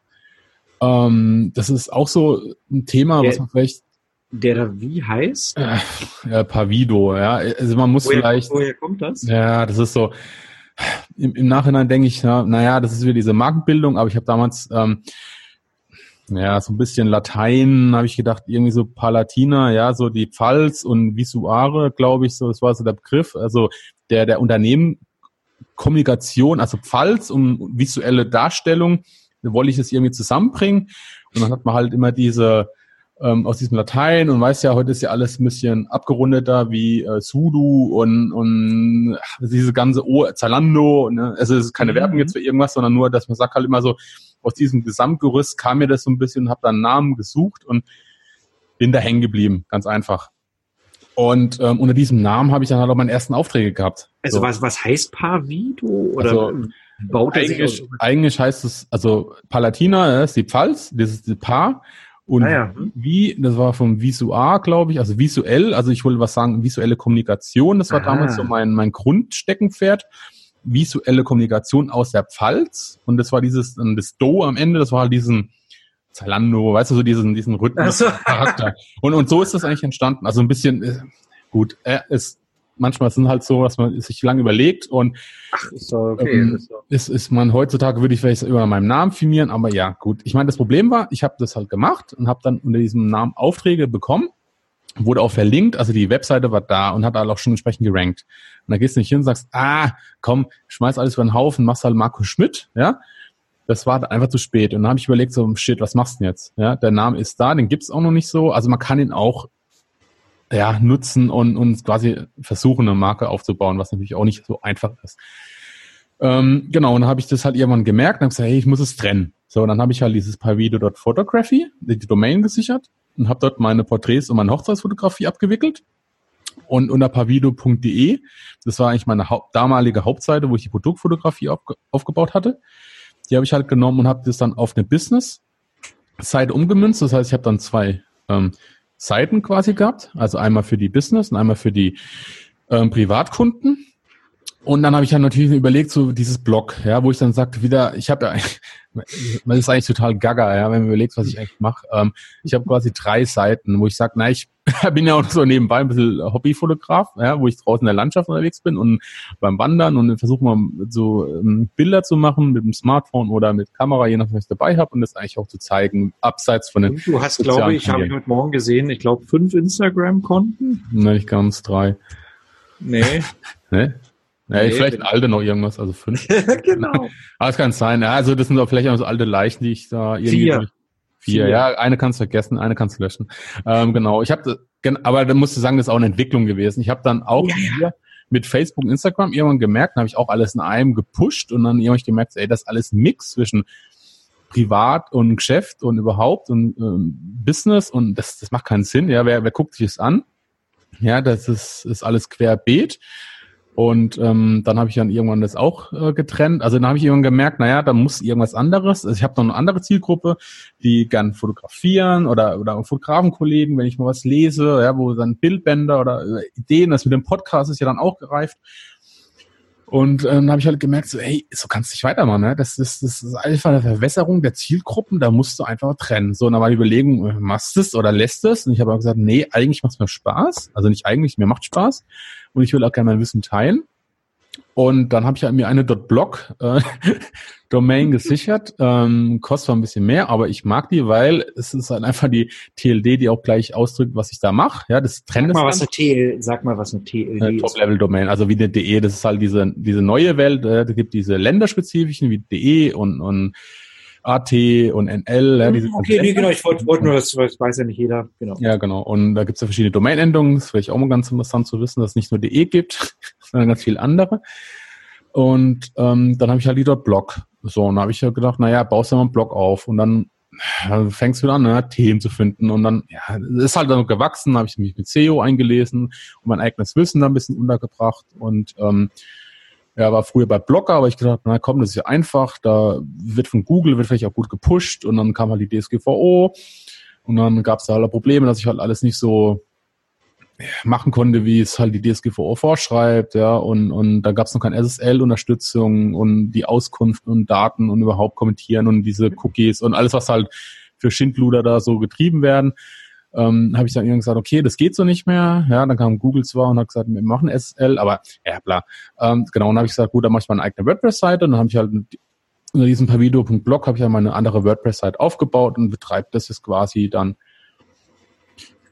ähm, das ist auch so ein Thema, der, was man vielleicht. Der da wie heißt? Äh, ja, Pavido, ja. Also man muss woher, vielleicht. Woher kommt das? Ja, das ist so. Im, im Nachhinein denke ich, na, naja, das ist wieder diese Markenbildung, aber ich habe damals ähm, ja, so ein bisschen Latein, habe ich gedacht, irgendwie so Palatina, ja, so die Pfalz und Visuare, glaube ich, so, das war so der Begriff, also der, der Unternehmen Kommunikation, also Pfalz und visuelle Darstellung wollte ich das irgendwie zusammenbringen. Und dann hat man halt immer diese ähm, aus diesem Latein und weiß ja, heute ist ja alles ein bisschen abgerundeter wie äh, Sudo und, und diese ganze o Zalando. Ne? Also es ist keine mhm. Werbung jetzt für irgendwas, sondern nur, dass man sagt halt immer so, aus diesem Gesamtgerüst kam mir das so ein bisschen, habe dann einen Namen gesucht und bin da hängen geblieben, ganz einfach. Und ähm, unter diesem Namen habe ich dann halt auch meine ersten Aufträge gehabt. Also so. was, was heißt Pavido? Oder also, baut eigentlich, eigentlich heißt es, also Palatina ist die Pfalz, das ist die Paar. Und ah, ja. wie, das war vom Visuar, glaube ich, also visuell, also ich wollte was sagen, visuelle Kommunikation, das war Aha. damals so mein, mein Grundsteckenpferd. Visuelle Kommunikation aus der Pfalz. Und das war dieses, das Do am Ende, das war halt diesen Zalando, weißt du, so diesen, diesen Rhythmus, so. Charakter. Und, und so ist das eigentlich entstanden. Also ein bisschen, äh, gut, äh, es manchmal sind halt so, dass man sich lange überlegt und Ach, ist, so okay, ähm, ist, ist, ist man heutzutage würde ich vielleicht über meinem Namen firmieren, aber ja, gut. Ich meine, das Problem war, ich habe das halt gemacht und habe dann unter diesem Namen Aufträge bekommen, wurde auch verlinkt, also die Webseite war da und hat halt auch schon entsprechend gerankt. Und da gehst du nicht hin und sagst, ah, komm, schmeiß alles über den Haufen, machst halt Marco Schmidt, ja, das war einfach zu spät. Und dann habe ich überlegt, so, shit, was machst du denn jetzt? Ja, der Name ist da, den gibt's auch noch nicht so. Also man kann ihn auch ja, nutzen und, und quasi versuchen, eine Marke aufzubauen, was natürlich auch nicht so einfach ist. Ähm, genau, und dann habe ich das halt irgendwann gemerkt und habe gesagt, hey, ich muss es trennen. So, und dann habe ich halt dieses pavido.photography, die Domain gesichert und habe dort meine Porträts und meine Hochzeitsfotografie abgewickelt. Und unter pavido.de, das war eigentlich meine Haupt damalige Hauptseite, wo ich die Produktfotografie auf aufgebaut hatte. Die habe ich halt genommen und habe das dann auf eine Business-Seite umgemünzt. Das heißt, ich habe dann zwei ähm, Seiten quasi gehabt. Also einmal für die Business und einmal für die ähm, Privatkunden. Und dann habe ich dann natürlich überlegt, so dieses Blog, ja, wo ich dann sagte, wieder, ich habe ja, *laughs* man ist eigentlich total gaga, ja, wenn man überlegt, was ich eigentlich mache. Ähm, ich habe quasi drei Seiten, wo ich sage, na, ich *laughs* bin ja auch so nebenbei ein bisschen Hobbyfotograf, ja, wo ich draußen in der Landschaft unterwegs bin und beim Wandern und versuche mal so ähm, Bilder zu machen mit dem Smartphone oder mit Kamera, je nachdem, was ich dabei habe und das eigentlich auch zu zeigen, abseits von den. Du hast, glaube ich, habe ich heute Morgen gesehen, ich glaube fünf Instagram-Konten. Nein, nicht ganz drei. Nee. *laughs* nee? Ja, nee, vielleicht genau. alte noch irgendwas, also fünf. *laughs* genau. *laughs* Aber es kann sein. Ja, also das sind doch vielleicht auch so alte Leichen, die ich da irgendwie. Vier. Vier. Vier. Ja, eine kannst du vergessen, eine kannst du löschen. Ähm, genau. Ich habe, aber da musst du sagen, das ist auch eine Entwicklung gewesen. Ich habe dann auch ja, hier mit Facebook, Instagram irgendwann gemerkt, habe ich auch alles in einem gepusht und dann irgendwann gemerkt, ey, das ist alles Mix zwischen Privat und Geschäft und überhaupt und ähm, Business und das, das macht keinen Sinn. Ja, wer, wer guckt sich das an? Ja, das ist, ist alles querbeet. Und ähm, dann habe ich dann irgendwann das auch äh, getrennt. Also dann habe ich irgendwann gemerkt, naja, da muss irgendwas anderes. Also ich habe noch eine andere Zielgruppe, die gern fotografieren oder oder Fotografenkollegen, wenn ich mal was lese, ja, wo dann Bildbänder oder äh, Ideen, das mit dem Podcast ist ja dann auch gereift. Und äh, dann habe ich halt gemerkt, so, hey, so kannst du nicht weitermachen. Ne? Das, ist, das ist einfach eine Verwässerung der Zielgruppen, da musst du einfach trennen. So, und dann war die Überlegung, äh, machst du es oder lässt es? Und ich habe gesagt, nee, eigentlich macht es mir Spaß. Also nicht eigentlich, mir macht Spaß. Und ich will auch gerne mein Wissen teilen. Und dann habe ich halt mir eine .blog äh, *laughs* Domain gesichert. Ähm, kostet zwar ein bisschen mehr, aber ich mag die, weil es ist halt einfach die TLD, die auch gleich ausdrückt, was ich da mache. Ja, das trennt sag mal, was eine TL, sag mal, was eine TLD äh, ist. Top-Level-Domain, also wie eine DE. Das ist halt diese, diese neue Welt. Äh, da gibt diese länderspezifischen wie DE und, und AT und NL. Ja, diese okay, nee, genau, ich wollte wollt nur, das, das weiß ja nicht jeder. Genau. Ja, genau. Und da gibt es ja verschiedene Domain-Endungen. Das vielleicht auch mal ganz interessant zu wissen, dass es nicht nur DE gibt, *laughs* sondern ganz viele andere. Und ähm, dann habe ich halt die dort Blog. So, und dann habe ich ja gedacht, naja, baust du mal einen Blog auf und dann ja, fängst du an, ne, Themen zu finden und dann, ja, ist halt dann gewachsen, habe ich mich mit SEO eingelesen und mein eigenes Wissen da ein bisschen untergebracht und ähm, ja, war früher bei Blogger, aber ich gedacht, na komm, das ist ja einfach, da wird von Google, wird vielleicht auch gut gepusht und dann kam halt die DSGVO und dann gab es da halt Probleme, dass ich halt alles nicht so machen konnte, wie es halt die DSGVO vorschreibt, ja, und, und da gab es noch keine SSL-Unterstützung und die Auskunft und Daten und überhaupt kommentieren und diese Cookies und alles, was halt für Schindluder da so getrieben werden, ähm, habe ich dann irgendwann gesagt, okay, das geht so nicht mehr, ja, dann kam Google zwar und hat gesagt, wir machen SSL, aber ja, bla. Ähm, genau, und habe ich gesagt, gut, dann mache ich mal eine eigene WordPress-Seite und dann habe ich halt unter diesem pavido.blog habe ich ja meine andere WordPress-Seite aufgebaut und betreibe das jetzt quasi dann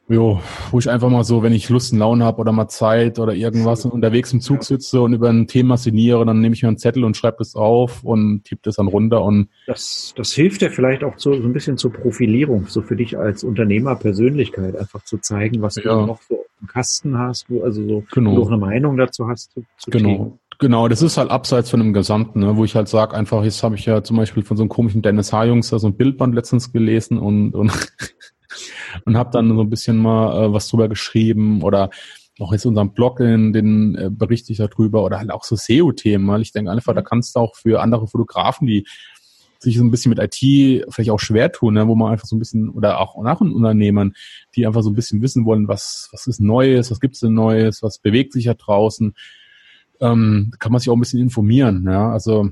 Jo, wo ich einfach mal so, wenn ich Lust und Laune habe oder mal Zeit oder irgendwas und unterwegs im Zug sitze und über ein Thema sinniere, dann nehme ich mir einen Zettel und schreibe das auf und tippe das dann runter und das, das hilft dir vielleicht auch so, so ein bisschen zur Profilierung, so für dich als Unternehmerpersönlichkeit, einfach zu zeigen, was ja. du noch so im Kasten hast, wo, also so, genau. wo du auch eine Meinung dazu hast zu, zu Genau. Themen. Genau, das ist halt abseits von dem Gesamten, ne, wo ich halt sage, einfach, jetzt habe ich ja zum Beispiel von so einem komischen Dennis H-Jungs da so ein Bildband letztens gelesen und, und *laughs* und habe dann so ein bisschen mal äh, was drüber geschrieben oder auch jetzt unserem Blog, den, den äh, berichte ich darüber oder halt auch so SEO-Themen, weil ich denke einfach, da mhm. kannst du auch für andere Fotografen, die sich so ein bisschen mit IT vielleicht auch schwer tun, ne, wo man einfach so ein bisschen, oder auch nach Unternehmen, die einfach so ein bisschen wissen wollen, was, was ist Neues, was gibt's denn Neues, was bewegt sich ja draußen, ähm, kann man sich auch ein bisschen informieren. Ja? Also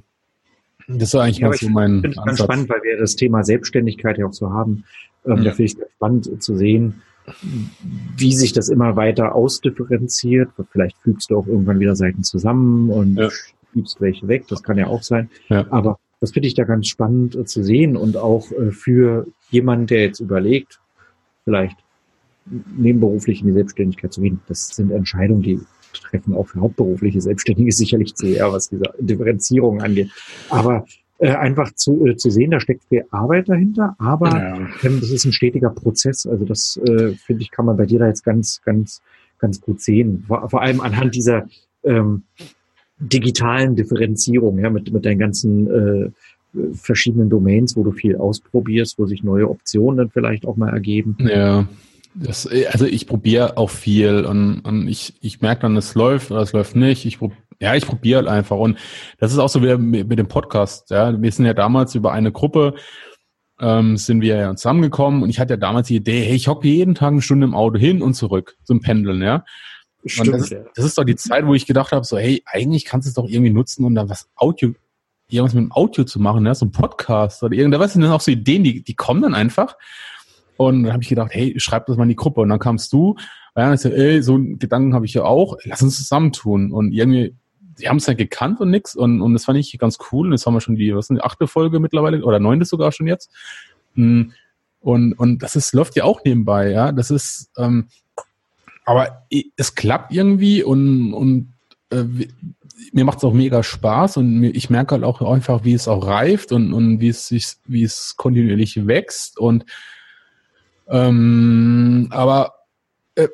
das ist eigentlich ja, mal so mein Ich finde es ganz spannend, weil wir das Thema Selbstständigkeit ja auch so haben. Ähm, ja. Da finde ich spannend zu sehen, wie sich das immer weiter ausdifferenziert. Vielleicht fügst du auch irgendwann wieder Seiten zusammen und ja. schiebst welche weg. Das kann ja auch sein. Ja. Aber das finde ich da ganz spannend äh, zu sehen und auch äh, für jemanden, der jetzt überlegt, vielleicht nebenberuflich in die Selbstständigkeit zu gehen. Das sind Entscheidungen, die treffen auch für hauptberufliche Selbstständige sicherlich zu eher, was diese Differenzierung angeht. Aber äh, einfach zu, äh, zu sehen, da steckt viel Arbeit dahinter, aber ja. ähm, das ist ein stetiger Prozess. Also das, äh, finde ich, kann man bei dir da jetzt ganz, ganz, ganz gut sehen. Vor, vor allem anhand dieser ähm, digitalen Differenzierung, ja, mit, mit deinen ganzen äh, verschiedenen Domains, wo du viel ausprobierst, wo sich neue Optionen dann vielleicht auch mal ergeben. Ja. Das, also ich probiere auch viel und, und ich, ich merke dann, es läuft oder es läuft nicht. Ich prob, ja, ich probiere halt einfach. Und das ist auch so wie mit, mit dem Podcast. Ja. Wir sind ja damals über eine Gruppe, ähm, sind wir ja zusammengekommen und ich hatte ja damals die Idee, hey, ich hocke jeden Tag eine Stunde im Auto hin und zurück zum Pendeln, ja. Stimmt, das, ist, das ist doch die Zeit, wo ich gedacht habe, so, hey, eigentlich kannst du es doch irgendwie nutzen, um dann was Audio, irgendwas mit dem Audio zu machen, ja, so ein Podcast oder irgendwas. Das sind dann auch so Ideen, die, die kommen dann einfach. Und dann habe ich gedacht, hey, schreib das mal in die Gruppe. Und dann kamst du, ja, ich so, ey, so einen Gedanken habe ich ja auch, lass uns zusammentun. Und irgendwie, die haben es dann gekannt und nix. Und, und das fand ich ganz cool. Und jetzt haben wir schon die, was sind die achte Folge mittlerweile oder neunte sogar schon jetzt. Hm. Und, und das ist, läuft ja auch nebenbei, ja. Das ist, ähm, aber es klappt irgendwie und, und äh, mir macht es auch mega Spaß und ich merke halt auch einfach, wie es auch reift und, und wie es sich, wie es kontinuierlich wächst und ähm, aber äh,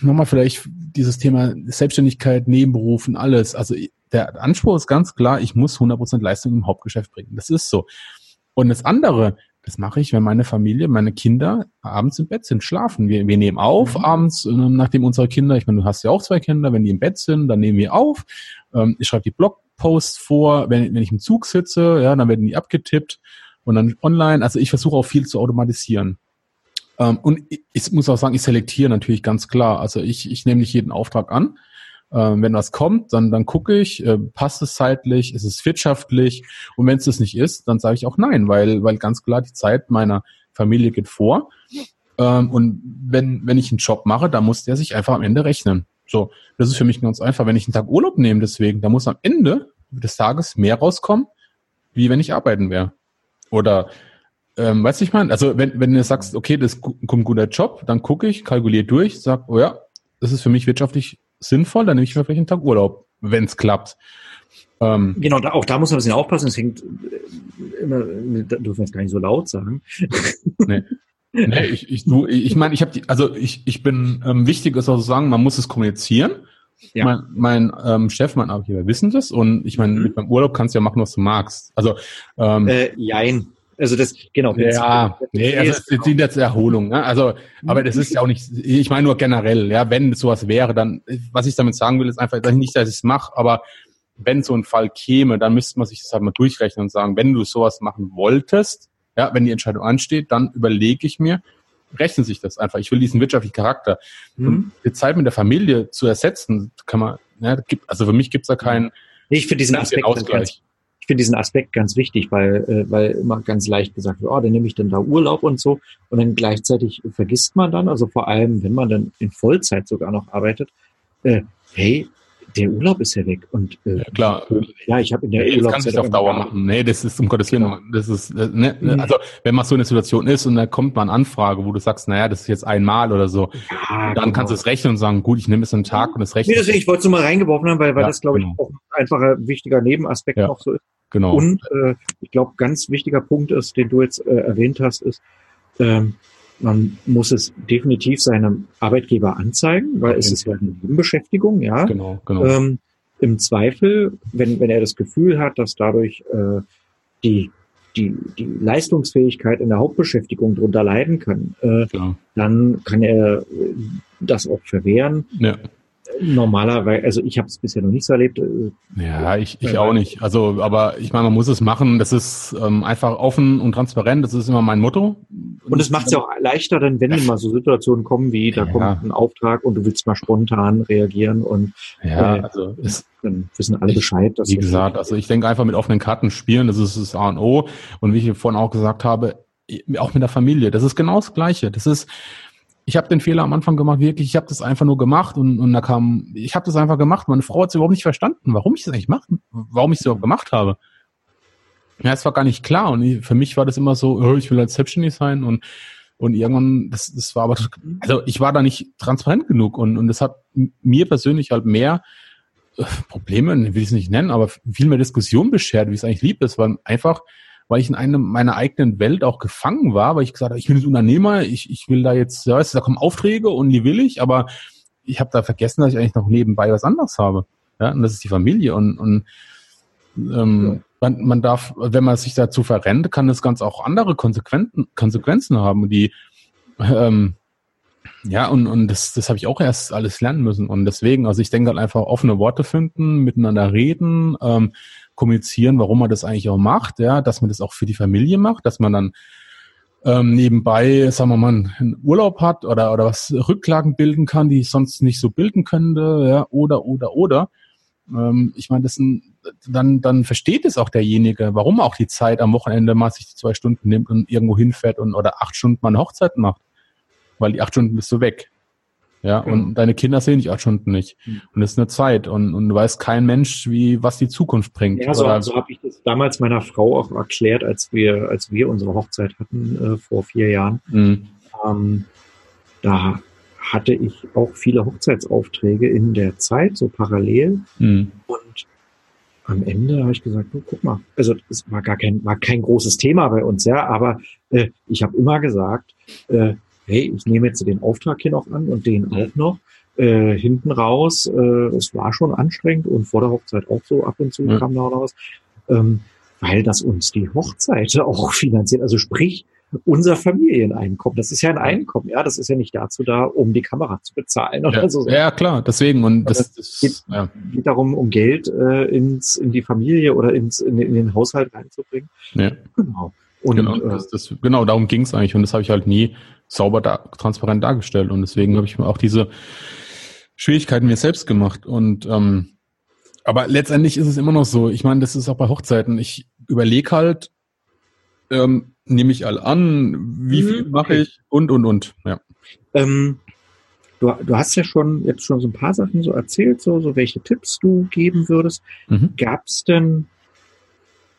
nochmal vielleicht dieses Thema Selbstständigkeit, Nebenberufen, alles. Also der Anspruch ist ganz klar, ich muss 100% Leistung im Hauptgeschäft bringen. Das ist so. Und das andere, das mache ich, wenn meine Familie, meine Kinder abends im Bett sind, schlafen. Wir, wir nehmen auf mhm. abends, äh, nachdem unsere Kinder, ich meine, du hast ja auch zwei Kinder, wenn die im Bett sind, dann nehmen wir auf. Ähm, ich schreibe die Blogposts vor, wenn, wenn ich im Zug sitze, ja, dann werden die abgetippt und dann online. Also ich versuche auch viel zu automatisieren. Ähm, und ich, ich, muss auch sagen, ich selektiere natürlich ganz klar. Also ich, ich nehme nicht jeden Auftrag an. Ähm, wenn was kommt, dann, dann gucke ich, äh, passt es zeitlich, ist es wirtschaftlich und wenn es das nicht ist, dann sage ich auch nein, weil, weil ganz klar die Zeit meiner Familie geht vor. Ähm, und wenn, wenn ich einen Job mache, dann muss der sich einfach am Ende rechnen. So, das ist für mich ganz einfach. Wenn ich einen Tag Urlaub nehme, deswegen, da muss am Ende des Tages mehr rauskommen, wie wenn ich arbeiten wäre. Oder ähm, weißt du, ich meine, also wenn, wenn du sagst, okay, das kommt ein guter Job, dann gucke ich, kalkuliere durch, sag, oh ja, das ist für mich wirtschaftlich sinnvoll, dann nehme ich mir vielleicht einen Tag Urlaub, wenn es klappt. Ähm, genau, da, auch da muss man ein bisschen aufpassen, es hängt äh, immer, da dürfen wir es gar nicht so laut sagen. nee. Nee, ich, ich, du, ich meine, ich habe die, also ich, ich bin ähm, wichtig ist auch zu sagen, man muss es kommunizieren. Ja. Mein, mein ähm, Chef, mein Arbeitgeber wissen das und ich meine, mhm. mit meinem Urlaub kannst du ja machen, was du magst. Also ähm, äh, jein. Also das, genau. Ja, nee, also es dient jetzt Erholung. Ne? Also, aber das ist ja auch nicht, ich meine nur generell, ja, wenn sowas wäre, dann, was ich damit sagen will, ist einfach nicht, dass ich es mache, aber wenn so ein Fall käme, dann müsste man sich das halt mal durchrechnen und sagen, wenn du sowas machen wolltest, ja, wenn die Entscheidung ansteht, dann überlege ich mir, rechnen sich das einfach. Ich will diesen wirtschaftlichen Charakter. Mhm. Und die Zeit mit der Familie zu ersetzen, kann man, ja, gibt, also für mich gibt es da keinen. Ich finde diesen Aspekt Ausgleich finde diesen Aspekt ganz wichtig, weil, äh, weil immer ganz leicht gesagt wird, oh, dann nehme ich denn da Urlaub und so. Und dann gleichzeitig vergisst man dann, also vor allem, wenn man dann in Vollzeit sogar noch arbeitet, äh, hey, der Urlaub ist ja weg. Und äh, ja, klar. Ja, ich habe in der nee, Urlaubszeit. Das kann nicht auf Dauer machen. Nee, das ist um Gottes Willen. Genau. Das ist, äh, ne, mhm. also wenn man so eine Situation ist und da kommt mal eine Anfrage, wo du sagst, naja, das ist jetzt einmal oder so, ja, dann genau. kannst du es rechnen und sagen, gut, ich nehme es einen Tag und es rechnet. Nee, deswegen, ich wollte es nur mal reingeworfen haben, weil, weil ja, das, glaube ich, genau. auch ein einfacher, wichtiger Nebenaspekt noch so ist. Genau. Und äh, ich glaube, ganz wichtiger Punkt ist, den du jetzt äh, erwähnt hast, ist, ähm, man muss es definitiv seinem Arbeitgeber anzeigen, weil okay. es ist ja eine Nebenbeschäftigung, ja. Genau, genau. Ähm, Im Zweifel, wenn, wenn er das Gefühl hat, dass dadurch äh, die, die, die Leistungsfähigkeit in der Hauptbeschäftigung drunter leiden kann, äh, dann kann er das auch verwehren. Ja normalerweise, also ich habe es bisher noch nicht so erlebt. Äh, ja, ich, ich auch nicht. Also, aber ich meine, man muss es machen. Das ist ähm, einfach offen und transparent. Das ist immer mein Motto. Und es macht es ja auch leichter, dann wenn mal so Situationen kommen wie, da ja. kommt ein Auftrag und du willst mal spontan reagieren und ja, äh, also es, dann wissen alle Bescheid. Dass wie gesagt, also ich denke einfach mit offenen Karten spielen, das ist das A und O. Und wie ich vorhin auch gesagt habe, auch mit der Familie, das ist genau das Gleiche. Das ist ich habe den Fehler am Anfang gemacht, wirklich, ich habe das einfach nur gemacht und, und da kam, ich habe das einfach gemacht. Meine Frau hat es überhaupt nicht verstanden, warum ich das eigentlich mache, warum ich es überhaupt gemacht habe. Ja, es war gar nicht klar und ich, für mich war das immer so, oh, ich will als selbstständig sein und und irgendwann, das, das war aber, also ich war da nicht transparent genug und, und das hat mir persönlich halt mehr äh, Probleme, will ich es nicht nennen, aber viel mehr Diskussion beschert, wie es eigentlich lieb ist, weil einfach weil ich in einem meiner eigenen Welt auch gefangen war, weil ich gesagt habe, ich bin jetzt Unternehmer, ich, ich will da jetzt, ja, da kommen Aufträge und die will ich, aber ich habe da vergessen, dass ich eigentlich noch nebenbei was anderes habe. Ja, und das ist die Familie. Und, und ähm, ja. man, man darf, wenn man sich dazu verrennt, kann das ganz auch andere Konsequenzen, Konsequenzen haben, die ähm, ja, und, und das, das habe ich auch erst alles lernen müssen. Und deswegen, also ich denke halt einfach offene Worte finden, miteinander reden, ähm, kommunizieren, warum man das eigentlich auch macht, ja, dass man das auch für die Familie macht, dass man dann ähm, nebenbei, sagen wir mal, einen Urlaub hat oder, oder was Rücklagen bilden kann, die ich sonst nicht so bilden könnte, ja, oder, oder, oder. Ähm, ich meine, das sind, dann, dann versteht es auch derjenige, warum auch die Zeit am Wochenende mal sich die zwei Stunden nimmt und irgendwo hinfährt und oder acht Stunden mal eine Hochzeit macht. Weil die acht Stunden bist du weg. Ja, genau. und deine Kinder sehen dich acht Stunden nicht. Mhm. Und das ist eine Zeit. Und, und du weißt kein Mensch, wie, was die Zukunft bringt. Ja, so, so habe ich das damals meiner Frau auch erklärt, als wir, als wir unsere Hochzeit hatten, äh, vor vier Jahren. Mhm. Ähm, da hatte ich auch viele Hochzeitsaufträge in der Zeit, so parallel. Mhm. Und am Ende habe ich gesagt, oh, guck mal, also es war gar kein, war kein großes Thema bei uns, ja, aber äh, ich habe immer gesagt, äh, hey, ich nehme jetzt den Auftrag hier noch an und den auch noch. Äh, hinten raus, äh, es war schon anstrengend und vor der Hochzeit auch so ab und zu kam da was, ähm, weil das uns die Hochzeit *laughs* auch finanziert. Also sprich, unser Familieneinkommen. Das ist ja ein Einkommen, ja. Das ist ja nicht dazu da, um die Kamera zu bezahlen oder ja, so. Ja, klar, deswegen. Und das, das geht, ja. geht, darum, um Geld äh, ins, in die Familie oder ins, in, in den Haushalt reinzubringen. Ja. Genau. Und, genau, äh, das, das, genau, darum ging es eigentlich und das habe ich halt nie sauber da, transparent dargestellt und deswegen habe ich mir auch diese Schwierigkeiten mir selbst gemacht und ähm, aber letztendlich ist es immer noch so. Ich meine, das ist auch bei Hochzeiten. Ich überlege halt, ähm, nehme ich all an, wie mhm, viel mache okay. ich und und und. Ja. Ähm, du, du hast ja schon jetzt schon so ein paar Sachen so erzählt, so, so welche Tipps du geben würdest. Mhm. Gab es denn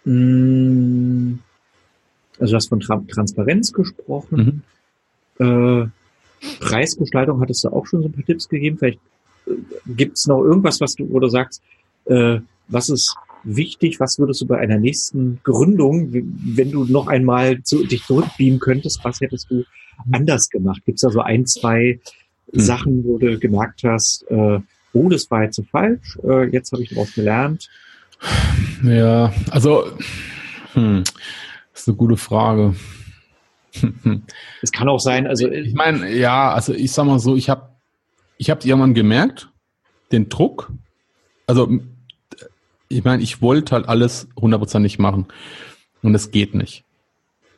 mh, mm, also du hast von Tra Transparenz gesprochen. Mhm. Äh, Preisgestaltung hattest du auch schon so ein paar Tipps gegeben. Vielleicht äh, gibt es noch irgendwas, was du, wo du sagst, äh, was ist wichtig, was würdest du bei einer nächsten Gründung, wenn du noch einmal zu, dich zurückbeamen könntest, was hättest du anders gemacht? Gibt es da so ein, zwei mhm. Sachen, wo du gemerkt hast, äh, oh, das war jetzt so falsch, äh, jetzt habe ich daraus gelernt? Ja, also hm, das ist eine gute Frage. *laughs* Es kann auch sein, also ich meine, ja, also ich sag mal so, ich habe ich habe irgendwann gemerkt, den Druck. Also ich meine, ich wollte halt alles hundertprozentig machen und es geht nicht.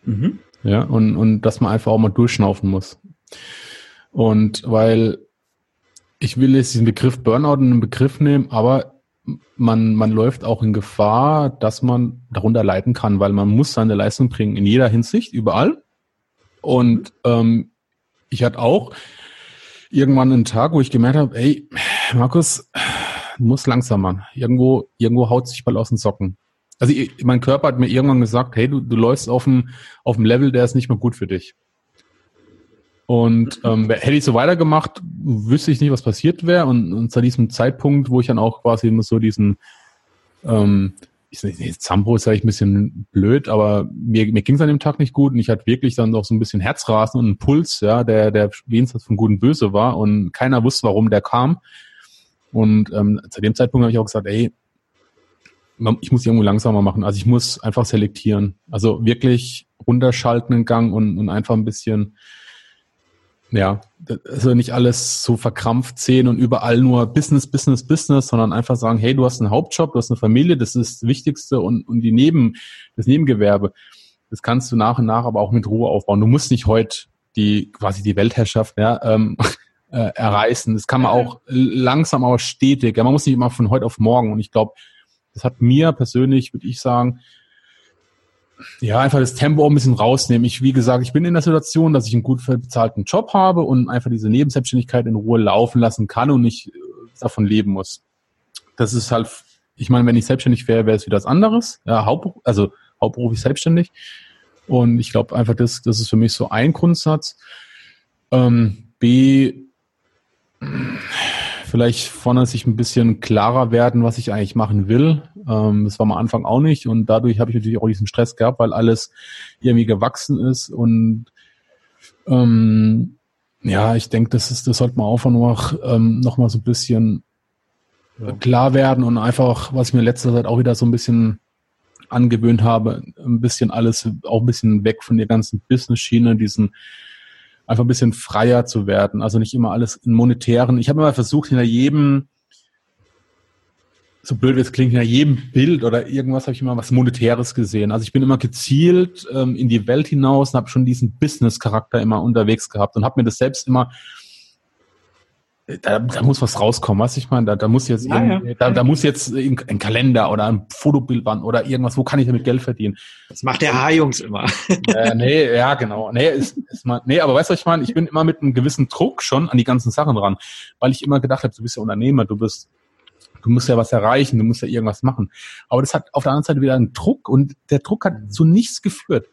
Mhm. Ja, und und dass man einfach auch mal durchschnaufen muss. Und weil ich will jetzt diesen Begriff Burnout in den Begriff nehmen, aber man, man läuft auch in Gefahr, dass man darunter leiden kann, weil man muss seine Leistung bringen in jeder Hinsicht, überall. Und ähm, ich hatte auch irgendwann einen Tag, wo ich gemerkt habe, ey, Markus, du musst langsamer. Irgendwo, irgendwo haut sich bald aus den Socken. Also ich, mein Körper hat mir irgendwann gesagt, hey, du, du läufst auf dem, auf dem Level, der ist nicht mehr gut für dich. Und ähm, hätte ich so weitergemacht, wüsste ich nicht, was passiert wäre. Und, und zu diesem Zeitpunkt, wo ich dann auch quasi immer so diesen, ähm, ich Zambo ist eigentlich ein bisschen blöd, aber mir, mir ging es an dem Tag nicht gut und ich hatte wirklich dann noch so ein bisschen Herzrasen und einen Puls, ja, der, der jenseits von Gut und Böse war und keiner wusste, warum der kam. Und ähm, zu dem Zeitpunkt habe ich auch gesagt, ey, ich muss irgendwo langsamer machen. Also ich muss einfach selektieren. Also wirklich runterschalten den Gang und, und einfach ein bisschen ja, also nicht alles so verkrampft sehen und überall nur Business, Business, Business, sondern einfach sagen, hey, du hast einen Hauptjob, du hast eine Familie, das ist das Wichtigste und, und die Neben, das Nebengewerbe, das kannst du nach und nach aber auch mit Ruhe aufbauen. Du musst nicht heute die, quasi die Weltherrschaft, ja, ähm, *laughs* äh, erreißen. Das kann man auch langsam, aber stetig. Ja, man muss nicht immer von heute auf morgen. Und ich glaube, das hat mir persönlich, würde ich sagen, ja, einfach das Tempo auch ein bisschen rausnehmen. Ich, wie gesagt, ich bin in der Situation, dass ich einen gut bezahlten Job habe und einfach diese Nebenselbstständigkeit in Ruhe laufen lassen kann und nicht äh, davon leben muss. Das ist halt, ich meine, wenn ich selbstständig wäre, wäre es wieder was anderes. Ja, Hauptberuf, also hauptberuflich selbstständig. Und ich glaube einfach, das, das ist für mich so ein Grundsatz. Ähm, B, vielleicht vorne sich ein bisschen klarer werden, was ich eigentlich machen will. Ähm, das war am Anfang auch nicht und dadurch habe ich natürlich auch diesen Stress gehabt, weil alles irgendwie gewachsen ist und ähm, ja, ich denke, das ist, das sollte man nur noch, ähm, noch mal so ein bisschen ja. klar werden und einfach, was ich mir letzter Zeit auch wieder so ein bisschen angewöhnt habe, ein bisschen alles, auch ein bisschen weg von der ganzen Business-Schiene, diesen einfach ein bisschen freier zu werden. Also nicht immer alles in monetären. Ich habe immer versucht, hinter jedem, so blöd wie es klingt, hinter jedem Bild oder irgendwas habe ich immer was Monetäres gesehen. Also ich bin immer gezielt ähm, in die Welt hinaus und habe schon diesen Business-Charakter immer unterwegs gehabt und habe mir das selbst immer da, da muss was rauskommen, was ich meine, da, da muss jetzt ja, ja. Da, da muss jetzt ein, Kalender oder ein Fotobildband oder irgendwas, wo kann ich damit Geld verdienen? Das macht der H-Jungs immer. *laughs* Äh, nee, ja, genau. Nee, ist, ist mal, nee, aber weißt du, was ich meine? Ich bin immer mit einem gewissen Druck schon an die ganzen Sachen dran, weil ich immer gedacht habe, du bist ja Unternehmer, du bist du musst ja was erreichen, du musst ja irgendwas machen. Aber das hat auf der anderen Seite wieder einen Druck und der Druck hat zu nichts geführt.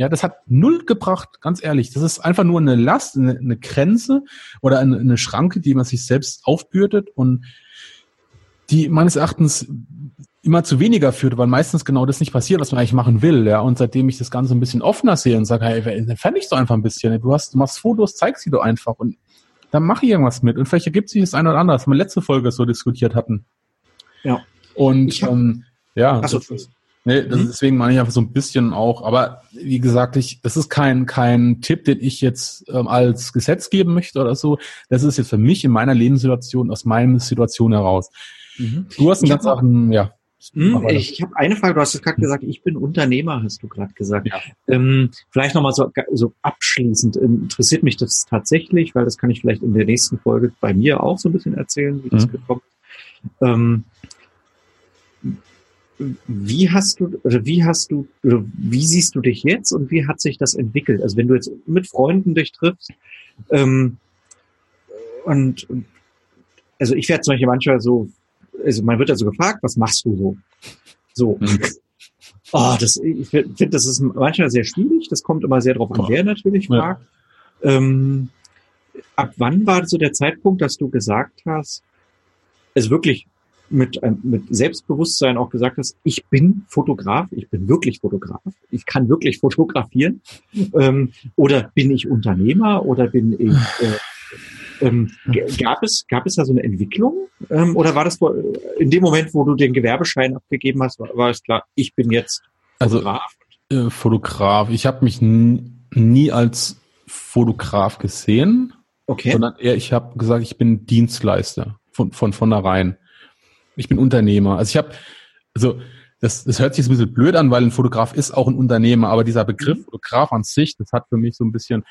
Ja, das hat null gebracht, ganz ehrlich. Das ist einfach nur eine Last, eine, eine Grenze oder eine, eine Schranke, die man sich selbst aufbürdet und die meines Erachtens immer zu weniger führt, weil meistens genau das nicht passiert, was man eigentlich machen will. Ja, und seitdem ich das Ganze ein bisschen offener sehe und sage, hey, entferne ich so einfach ein bisschen. Du hast, du machst Fotos, zeig sie doch einfach und dann mache ich irgendwas mit. Und vielleicht ergibt sich das eine oder andere, was wir letzte Folge so diskutiert hatten. Ja. Und hab, ähm, ja, so, das Nee, das, mhm. deswegen meine ich einfach so ein bisschen auch. Aber wie gesagt, ich, das ist kein, kein Tipp, den ich jetzt ähm, als Gesetz geben möchte oder so. Das ist jetzt für mich in meiner Lebenssituation, aus meiner Situation heraus. Mhm. Du hast einen ganz anderen, ja. Hm, ich habe eine Frage, du hast gerade gesagt, ich bin Unternehmer, hast du gerade gesagt. Ja. Ähm, vielleicht nochmal so, so abschließend, interessiert mich das tatsächlich, weil das kann ich vielleicht in der nächsten Folge bei mir auch so ein bisschen erzählen, wie mhm. das gekommen ist. Ähm, wie hast du, wie hast du, wie siehst du dich jetzt und wie hat sich das entwickelt? Also wenn du jetzt mit Freunden dich triffst, ähm, und, also ich werde zum Beispiel manchmal so, also man wird ja so gefragt, was machst du so? So. Mhm. Oh, *laughs* das, ich finde, das ist manchmal sehr schwierig. Das kommt immer sehr drauf an, wer natürlich fragt. Ja. Ähm, ab wann war so der Zeitpunkt, dass du gesagt hast, es wirklich mit, mit Selbstbewusstsein auch gesagt hast, ich bin Fotograf, ich bin wirklich Fotograf, ich kann wirklich fotografieren. Ähm, oder bin ich Unternehmer oder bin ich äh, ähm, gab es gab es da so eine Entwicklung ähm, oder war das in dem Moment, wo du den Gewerbeschein abgegeben hast, war, war es klar, ich bin jetzt Fotograf? Also, äh, Fotograf. Ich habe mich nie als Fotograf gesehen, okay. sondern eher ich habe gesagt, ich bin Dienstleister von von vornherein ich bin Unternehmer. Also ich habe, also das, das hört sich ein bisschen blöd an, weil ein Fotograf ist auch ein Unternehmer, aber dieser Begriff mhm. Fotograf an sich, das hat für mich so ein bisschen,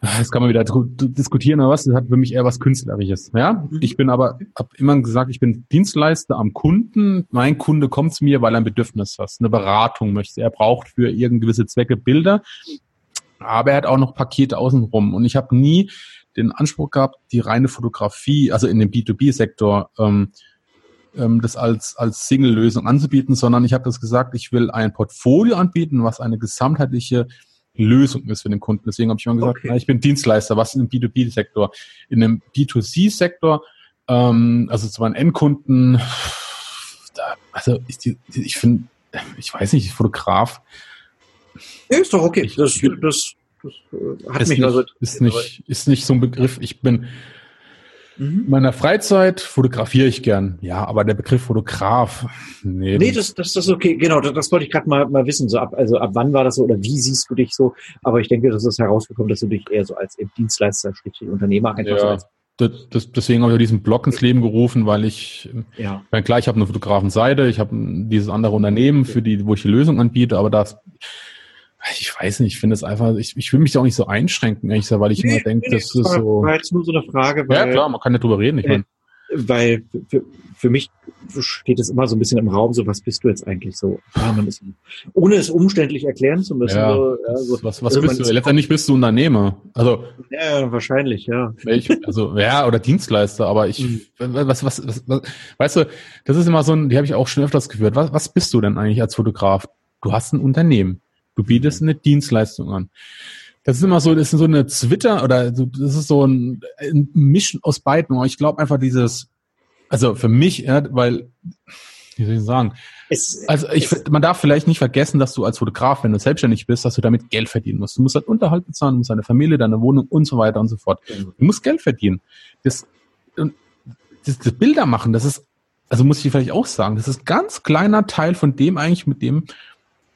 das kann man wieder diskutieren oder was, das hat für mich eher was Künstlerisches. Ja, mhm. ich bin aber, habe immer gesagt, ich bin Dienstleister am Kunden. Mein Kunde kommt zu mir, weil er ein Bedürfnis hat, eine Beratung möchte. Er braucht für irgendeine gewisse Zwecke Bilder, aber er hat auch noch Pakete außenrum. Und ich habe nie den Anspruch gehabt, die reine Fotografie, also in dem B2B-Sektor, ähm, ähm, das als, als Single-Lösung anzubieten, sondern ich habe das gesagt, ich will ein Portfolio anbieten, was eine gesamtheitliche Lösung ist für den Kunden. Deswegen habe ich immer gesagt, okay. na, ich bin Dienstleister, was im B2B-Sektor. In einem B2C-Sektor, ähm, also zu meinen Endkunden, da, also ich, ich finde, ich weiß nicht, Fotograf. Ja, ist doch okay. Das, das, das, das hat mich nicht, also, ist nicht, ist nicht so ein Begriff. Ich bin, in meiner Freizeit fotografiere ich gern. Ja, aber der Begriff Fotograf, nee. Nee, das, das, das ist okay. Genau, das, das wollte ich gerade mal, mal wissen. So ab, also ab wann war das so oder wie siehst du dich so? Aber ich denke, das ist herausgekommen, dass du dich eher so als Dienstleister, Schrägstrich Unternehmer einfach ja. so als das, das, deswegen habe ich diesen Blog ins Leben gerufen, weil ich, ja. Klar, ich habe eine Fotografenseite, ich habe dieses andere Unternehmen, für die, wo ich die Lösung anbiete, aber das, ich weiß nicht, ich finde es einfach, ich, ich will mich da auch nicht so einschränken, ehrlich gesagt, weil ich nee, immer denke, nee, das ist so. War jetzt nur so eine Frage, weil, Ja, klar, man kann ja drüber reden, ich meine. weil für, für mich steht es immer so ein bisschen im Raum, so was bist du jetzt eigentlich so? Ja, man ist, ohne es umständlich erklären zu müssen. Ja, so, ja, so, was was also bist du? Letztendlich bist du Unternehmer. Also ja, wahrscheinlich, ja. Ich, also ja, oder Dienstleister, aber ich, mhm. was, was, was, was, weißt du, das ist immer so ein, die habe ich auch schon öfters gehört. Was, was bist du denn eigentlich als Fotograf? Du hast ein Unternehmen. Du bietest mhm. eine Dienstleistung an. Das ist immer so, das ist so eine Twitter oder das ist so ein, ein Mischen aus beiden. Ich glaube einfach dieses, also für mich, ja, weil, wie soll ich sagen? Es, also ich, man darf vielleicht nicht vergessen, dass du als Fotograf, wenn du selbstständig bist, dass du damit Geld verdienen musst. Du musst halt Unterhalt bezahlen, du musst deine Familie, deine Wohnung und so weiter und so fort. Du musst Geld verdienen. Das, das, das Bilder machen, das ist, also muss ich vielleicht auch sagen, das ist ein ganz kleiner Teil von dem eigentlich, mit dem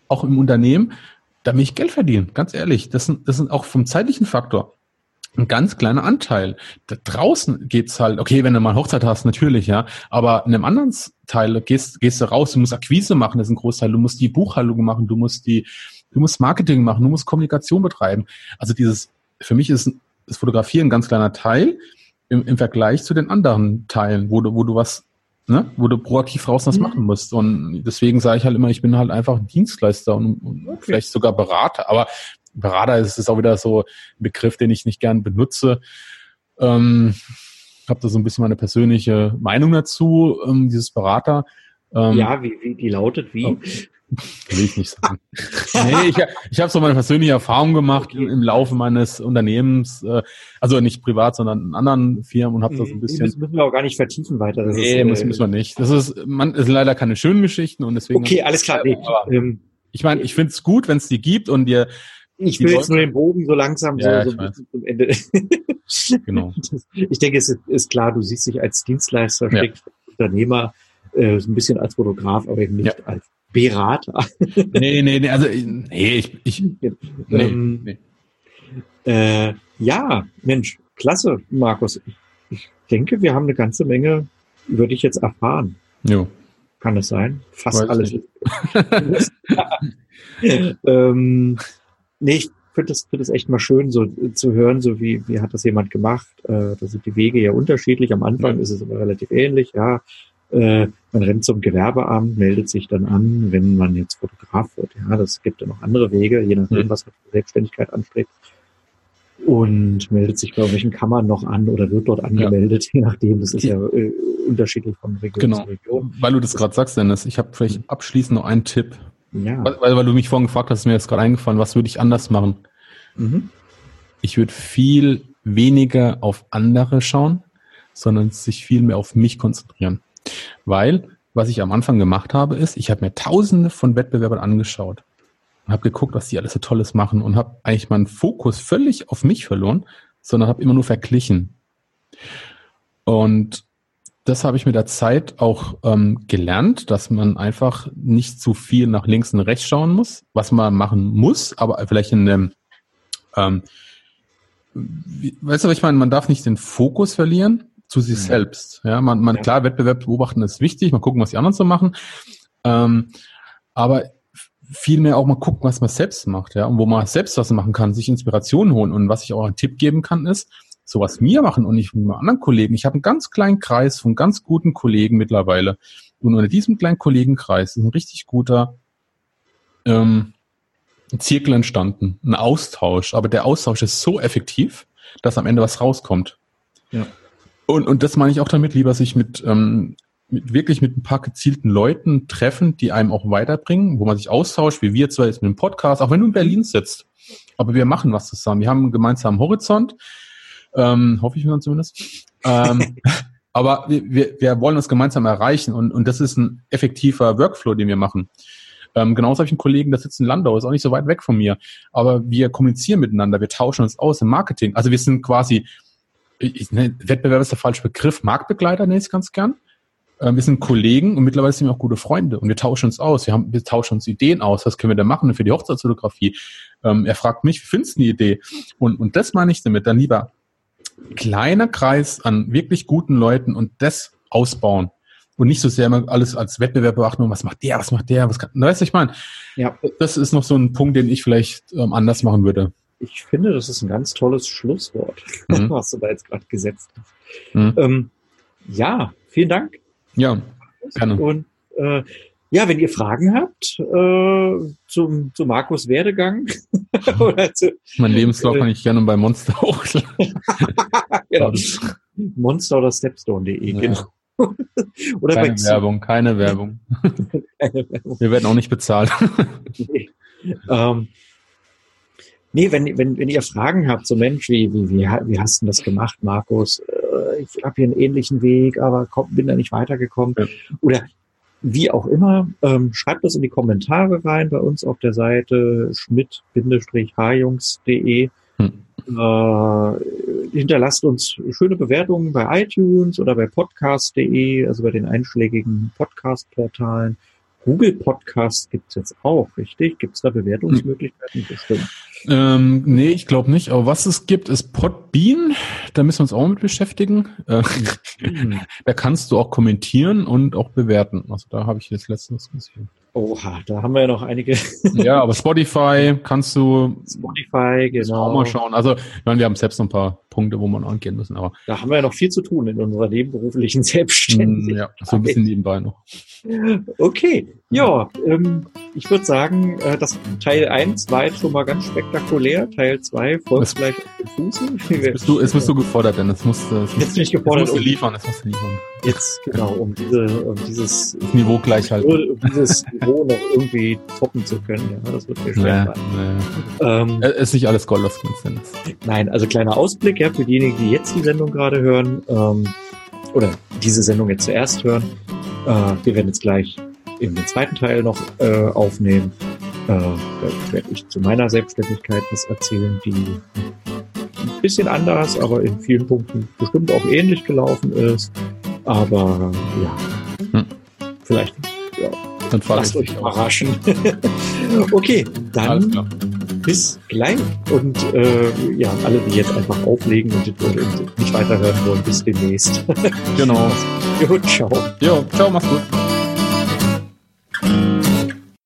auch im Unternehmen, damit ich Geld verdiene. Ganz ehrlich, das sind, das sind auch vom zeitlichen Faktor ein ganz kleiner Anteil. Da draußen geht's halt, okay, wenn du mal Hochzeit hast, natürlich, ja, aber in einem anderen Teil gehst, gehst du raus, du musst Akquise machen, das ist ein Großteil, du musst die Buchhaltung machen, du musst die, du musst Marketing machen, du musst Kommunikation betreiben. Also dieses, für mich ist das Fotografieren ein ganz kleiner Teil im, im Vergleich zu den anderen Teilen, wo du, wo du was ne, wo du proaktiv raus was mhm. machen musst. Und deswegen sage ich halt immer, ich bin halt einfach Dienstleister und, und okay. vielleicht sogar Berater. Aber Berater ist, ist auch wieder so ein Begriff, den ich nicht gern benutze. Ähm, habe da so ein bisschen meine persönliche Meinung dazu, ähm, dieses Berater. Ähm, ja, wie, wie die lautet wie? Oh. Will ich nicht sagen. *laughs* nee, ich, ich habe so meine persönliche Erfahrung gemacht okay. im, Laufe meines Unternehmens, äh, also nicht privat, sondern in anderen Firmen und habe das ein bisschen. Das müssen wir auch gar nicht vertiefen weiter. Das nee, ist, müssen, äh, müssen wir nicht. Das ist, man ist leider keine schönen Geschichten und deswegen. Okay, alles klar. Nee, ähm, ich meine, ich finde es gut, wenn es die gibt und dir. Ich will jetzt nur den Bogen so langsam ja, so, so zum Ende. *laughs* genau. Ich denke, es ist klar, du siehst dich als Dienstleister, ja. Unternehmer, äh, so ein bisschen als Fotograf, aber eben nicht ja. als Berater. nee, nee, nee, also nee, ich, ich nee, ähm, nee. Äh, ja, Mensch, klasse, Markus. Ich denke, wir haben eine ganze Menge über dich jetzt erfahren. Jo. Kann es sein? Fast Weiß alles. *laughs* *laughs* ähm, nee, ich finde es find echt mal schön, so zu hören, so wie, wie hat das jemand gemacht. Äh, da sind die Wege ja unterschiedlich. Am Anfang ja. ist es immer relativ ähnlich, ja. Äh, man rennt zum Gewerbeamt, meldet sich dann an, wenn man jetzt Fotograf wird. Ja, das gibt ja noch andere Wege, je nachdem, mhm. was man für Selbstständigkeit anstrebt. Und meldet sich bei welchen Kammern noch an oder wird dort angemeldet, ja. *laughs* je nachdem. Das ist ja äh, unterschiedlich von Region genau. zu Region. Weil du das gerade sagst, Dennis, ich habe vielleicht mhm. abschließend noch einen Tipp. Ja. Weil, weil du mich vorhin gefragt hast, ist mir jetzt gerade eingefallen, was würde ich anders machen? Mhm. Ich würde viel weniger auf andere schauen, sondern sich viel mehr auf mich konzentrieren. Weil, was ich am Anfang gemacht habe, ist, ich habe mir tausende von Wettbewerbern angeschaut und habe geguckt, was die alles so Tolles machen und habe eigentlich meinen Fokus völlig auf mich verloren, sondern habe immer nur verglichen. Und das habe ich mit der Zeit auch ähm, gelernt, dass man einfach nicht zu viel nach links und rechts schauen muss, was man machen muss, aber vielleicht in einem, ähm, weißt du, was ich meine, man darf nicht den Fokus verlieren, zu sich mhm. selbst. Ja, man, man ja. klar, Wettbewerb beobachten ist wichtig, mal gucken, was die anderen so machen. Ähm, aber vielmehr auch mal gucken, was man selbst macht, ja, und wo man selbst was machen kann, sich Inspiration holen. Und was ich auch einen Tipp geben kann, ist, so was wir machen und nicht mit anderen Kollegen. Ich habe einen ganz kleinen Kreis von ganz guten Kollegen mittlerweile. Und unter diesem kleinen Kollegenkreis ist ein richtig guter ähm, Zirkel entstanden, ein Austausch. Aber der Austausch ist so effektiv, dass am Ende was rauskommt. Ja. Und, und das meine ich auch damit, lieber sich mit, ähm, mit wirklich mit ein paar gezielten Leuten treffen, die einem auch weiterbringen, wo man sich austauscht, wie wir zwar jetzt mit dem Podcast, auch wenn du in Berlin sitzt. Aber wir machen was zusammen. Wir haben einen gemeinsamen Horizont, ähm, hoffe ich mir dann zumindest. ähm, *laughs* aber wir, wir, wir wollen uns gemeinsam erreichen und, und das ist ein effektiver Workflow, den wir machen. Ähm, genauso habe ich einen Kollegen, der sitzt in Landau, ist auch nicht so weit weg von mir. Aber wir kommunizieren miteinander, wir tauschen uns aus im Marketing. Also wir sind quasi ich, ne, Wettbewerb ist der falsche Begriff, Marktbegleiter nenne ich es ganz gern. Äh, wir sind Kollegen und mittlerweile sind wir auch gute Freunde und wir tauschen uns aus. Wir, haben, wir tauschen uns Ideen aus. Was können wir da machen für die Hochzeitsfotografie? Ähm, er fragt mich, wie findest du die Idee? Und, und das meine ich damit, dann lieber kleiner Kreis an wirklich guten Leuten und das ausbauen. Und nicht so sehr immer alles als Wettbewerb beachten und was macht der, was macht der, was kann, weißt du, ich meine, ja. das ist noch so ein Punkt, den ich vielleicht ähm, anders machen würde ich finde, das ist ein ganz tolles Schlusswort, *laughs* mhm. was du da jetzt gerade gesetzt hast. Mhm. Ähm, Ja, vielen Dank. Ja, gerne. Und äh, ja, wenn ihr Fragen habt äh, zum, zu Markus Werdegang *laughs* oder zu, mein Lebenslauf kann ich gerne bei Monster *laughs* hochladen. genau. Monster oder Stepstone.de, ja. genau. oder keine bei Werbung, keine Werbung. keine Werbung. Wir werden auch nicht bezahlt. nee. Ähm, nee, wenn, wenn, wenn ihr Fragen habt, so Mensch, wie, wie, wie, wie hast du das gemacht, Markus? Äh, ich habe hier einen ähnlichen Weg, aber komm, bin da nicht weitergekommen. Ja. Oder wie auch immer, ähm, schreibt das in die Kommentare rein bei uns auf der Seite schmidt-hjungs.de. Hm. Äh, hinterlasst uns schöne Bewertungen bei iTunes oder bei podcast.de, also bei den einschlägigen Podcast-Portalen. Google Podcast gibt's jetzt auch, richtig? Gibt's da Bewertungsmöglichkeiten? Hm. Bestimmt. Ähm, nee, ich glaube nicht. Aber was es gibt, ist Podbean. Da müssen wir uns auch mit beschäftigen. Äh, hm. *laughs* da kannst du auch kommentieren und auch bewerten. Also da habe ich jetzt letztens gesehen. Oha, da haben wir ja noch einige. *laughs* ja, aber Spotify kannst du. Spotify, genau. Auch mal schauen. Also, ich meine, wir haben selbst noch ein paar Punkte, wo wir noch angehen müssen, aber. Da haben wir ja noch viel zu tun in unserer nebenberuflichen Selbstständigkeit. Ja, so ein bisschen nebenbei noch. Okay, ja, ähm, ich würde sagen, äh, das Teil 1 war jetzt schon mal ganz spektakulär. Teil 2 folgt es, gleich auf den Fußen. Jetzt *laughs* bist du, jetzt bist du gefordert, denn es musst, es jetzt bin ich gefordert. Jetzt musst liefern, jetzt musst du liefern. Jetzt, genau, um diese, um dieses das Niveau gleich halten. Um dieses Niveau noch irgendwie toppen zu können. Ja, das wird mir schwer naja, Ähm, es ist nicht alles Gold, was. Nein, also kleiner Ausblick, ja, für diejenigen, die jetzt die Sendung gerade hören, ähm, oder diese Sendung jetzt zuerst hören. Äh, wir werden jetzt gleich in den zweiten Teil noch äh, aufnehmen. Äh, da werde ich zu meiner Selbstständigkeit was erzählen, die ein bisschen anders, aber in vielen Punkten bestimmt auch ähnlich gelaufen ist. Aber ja, hm. vielleicht ja, dann lasst euch überraschen. *laughs* okay, dann bis gleich. Und äh, ja, alle, die jetzt einfach auflegen und, und nicht weiterhören wollen, bis demnächst. genau. *laughs* jo, ciao. Jo, ciao, mach's gut.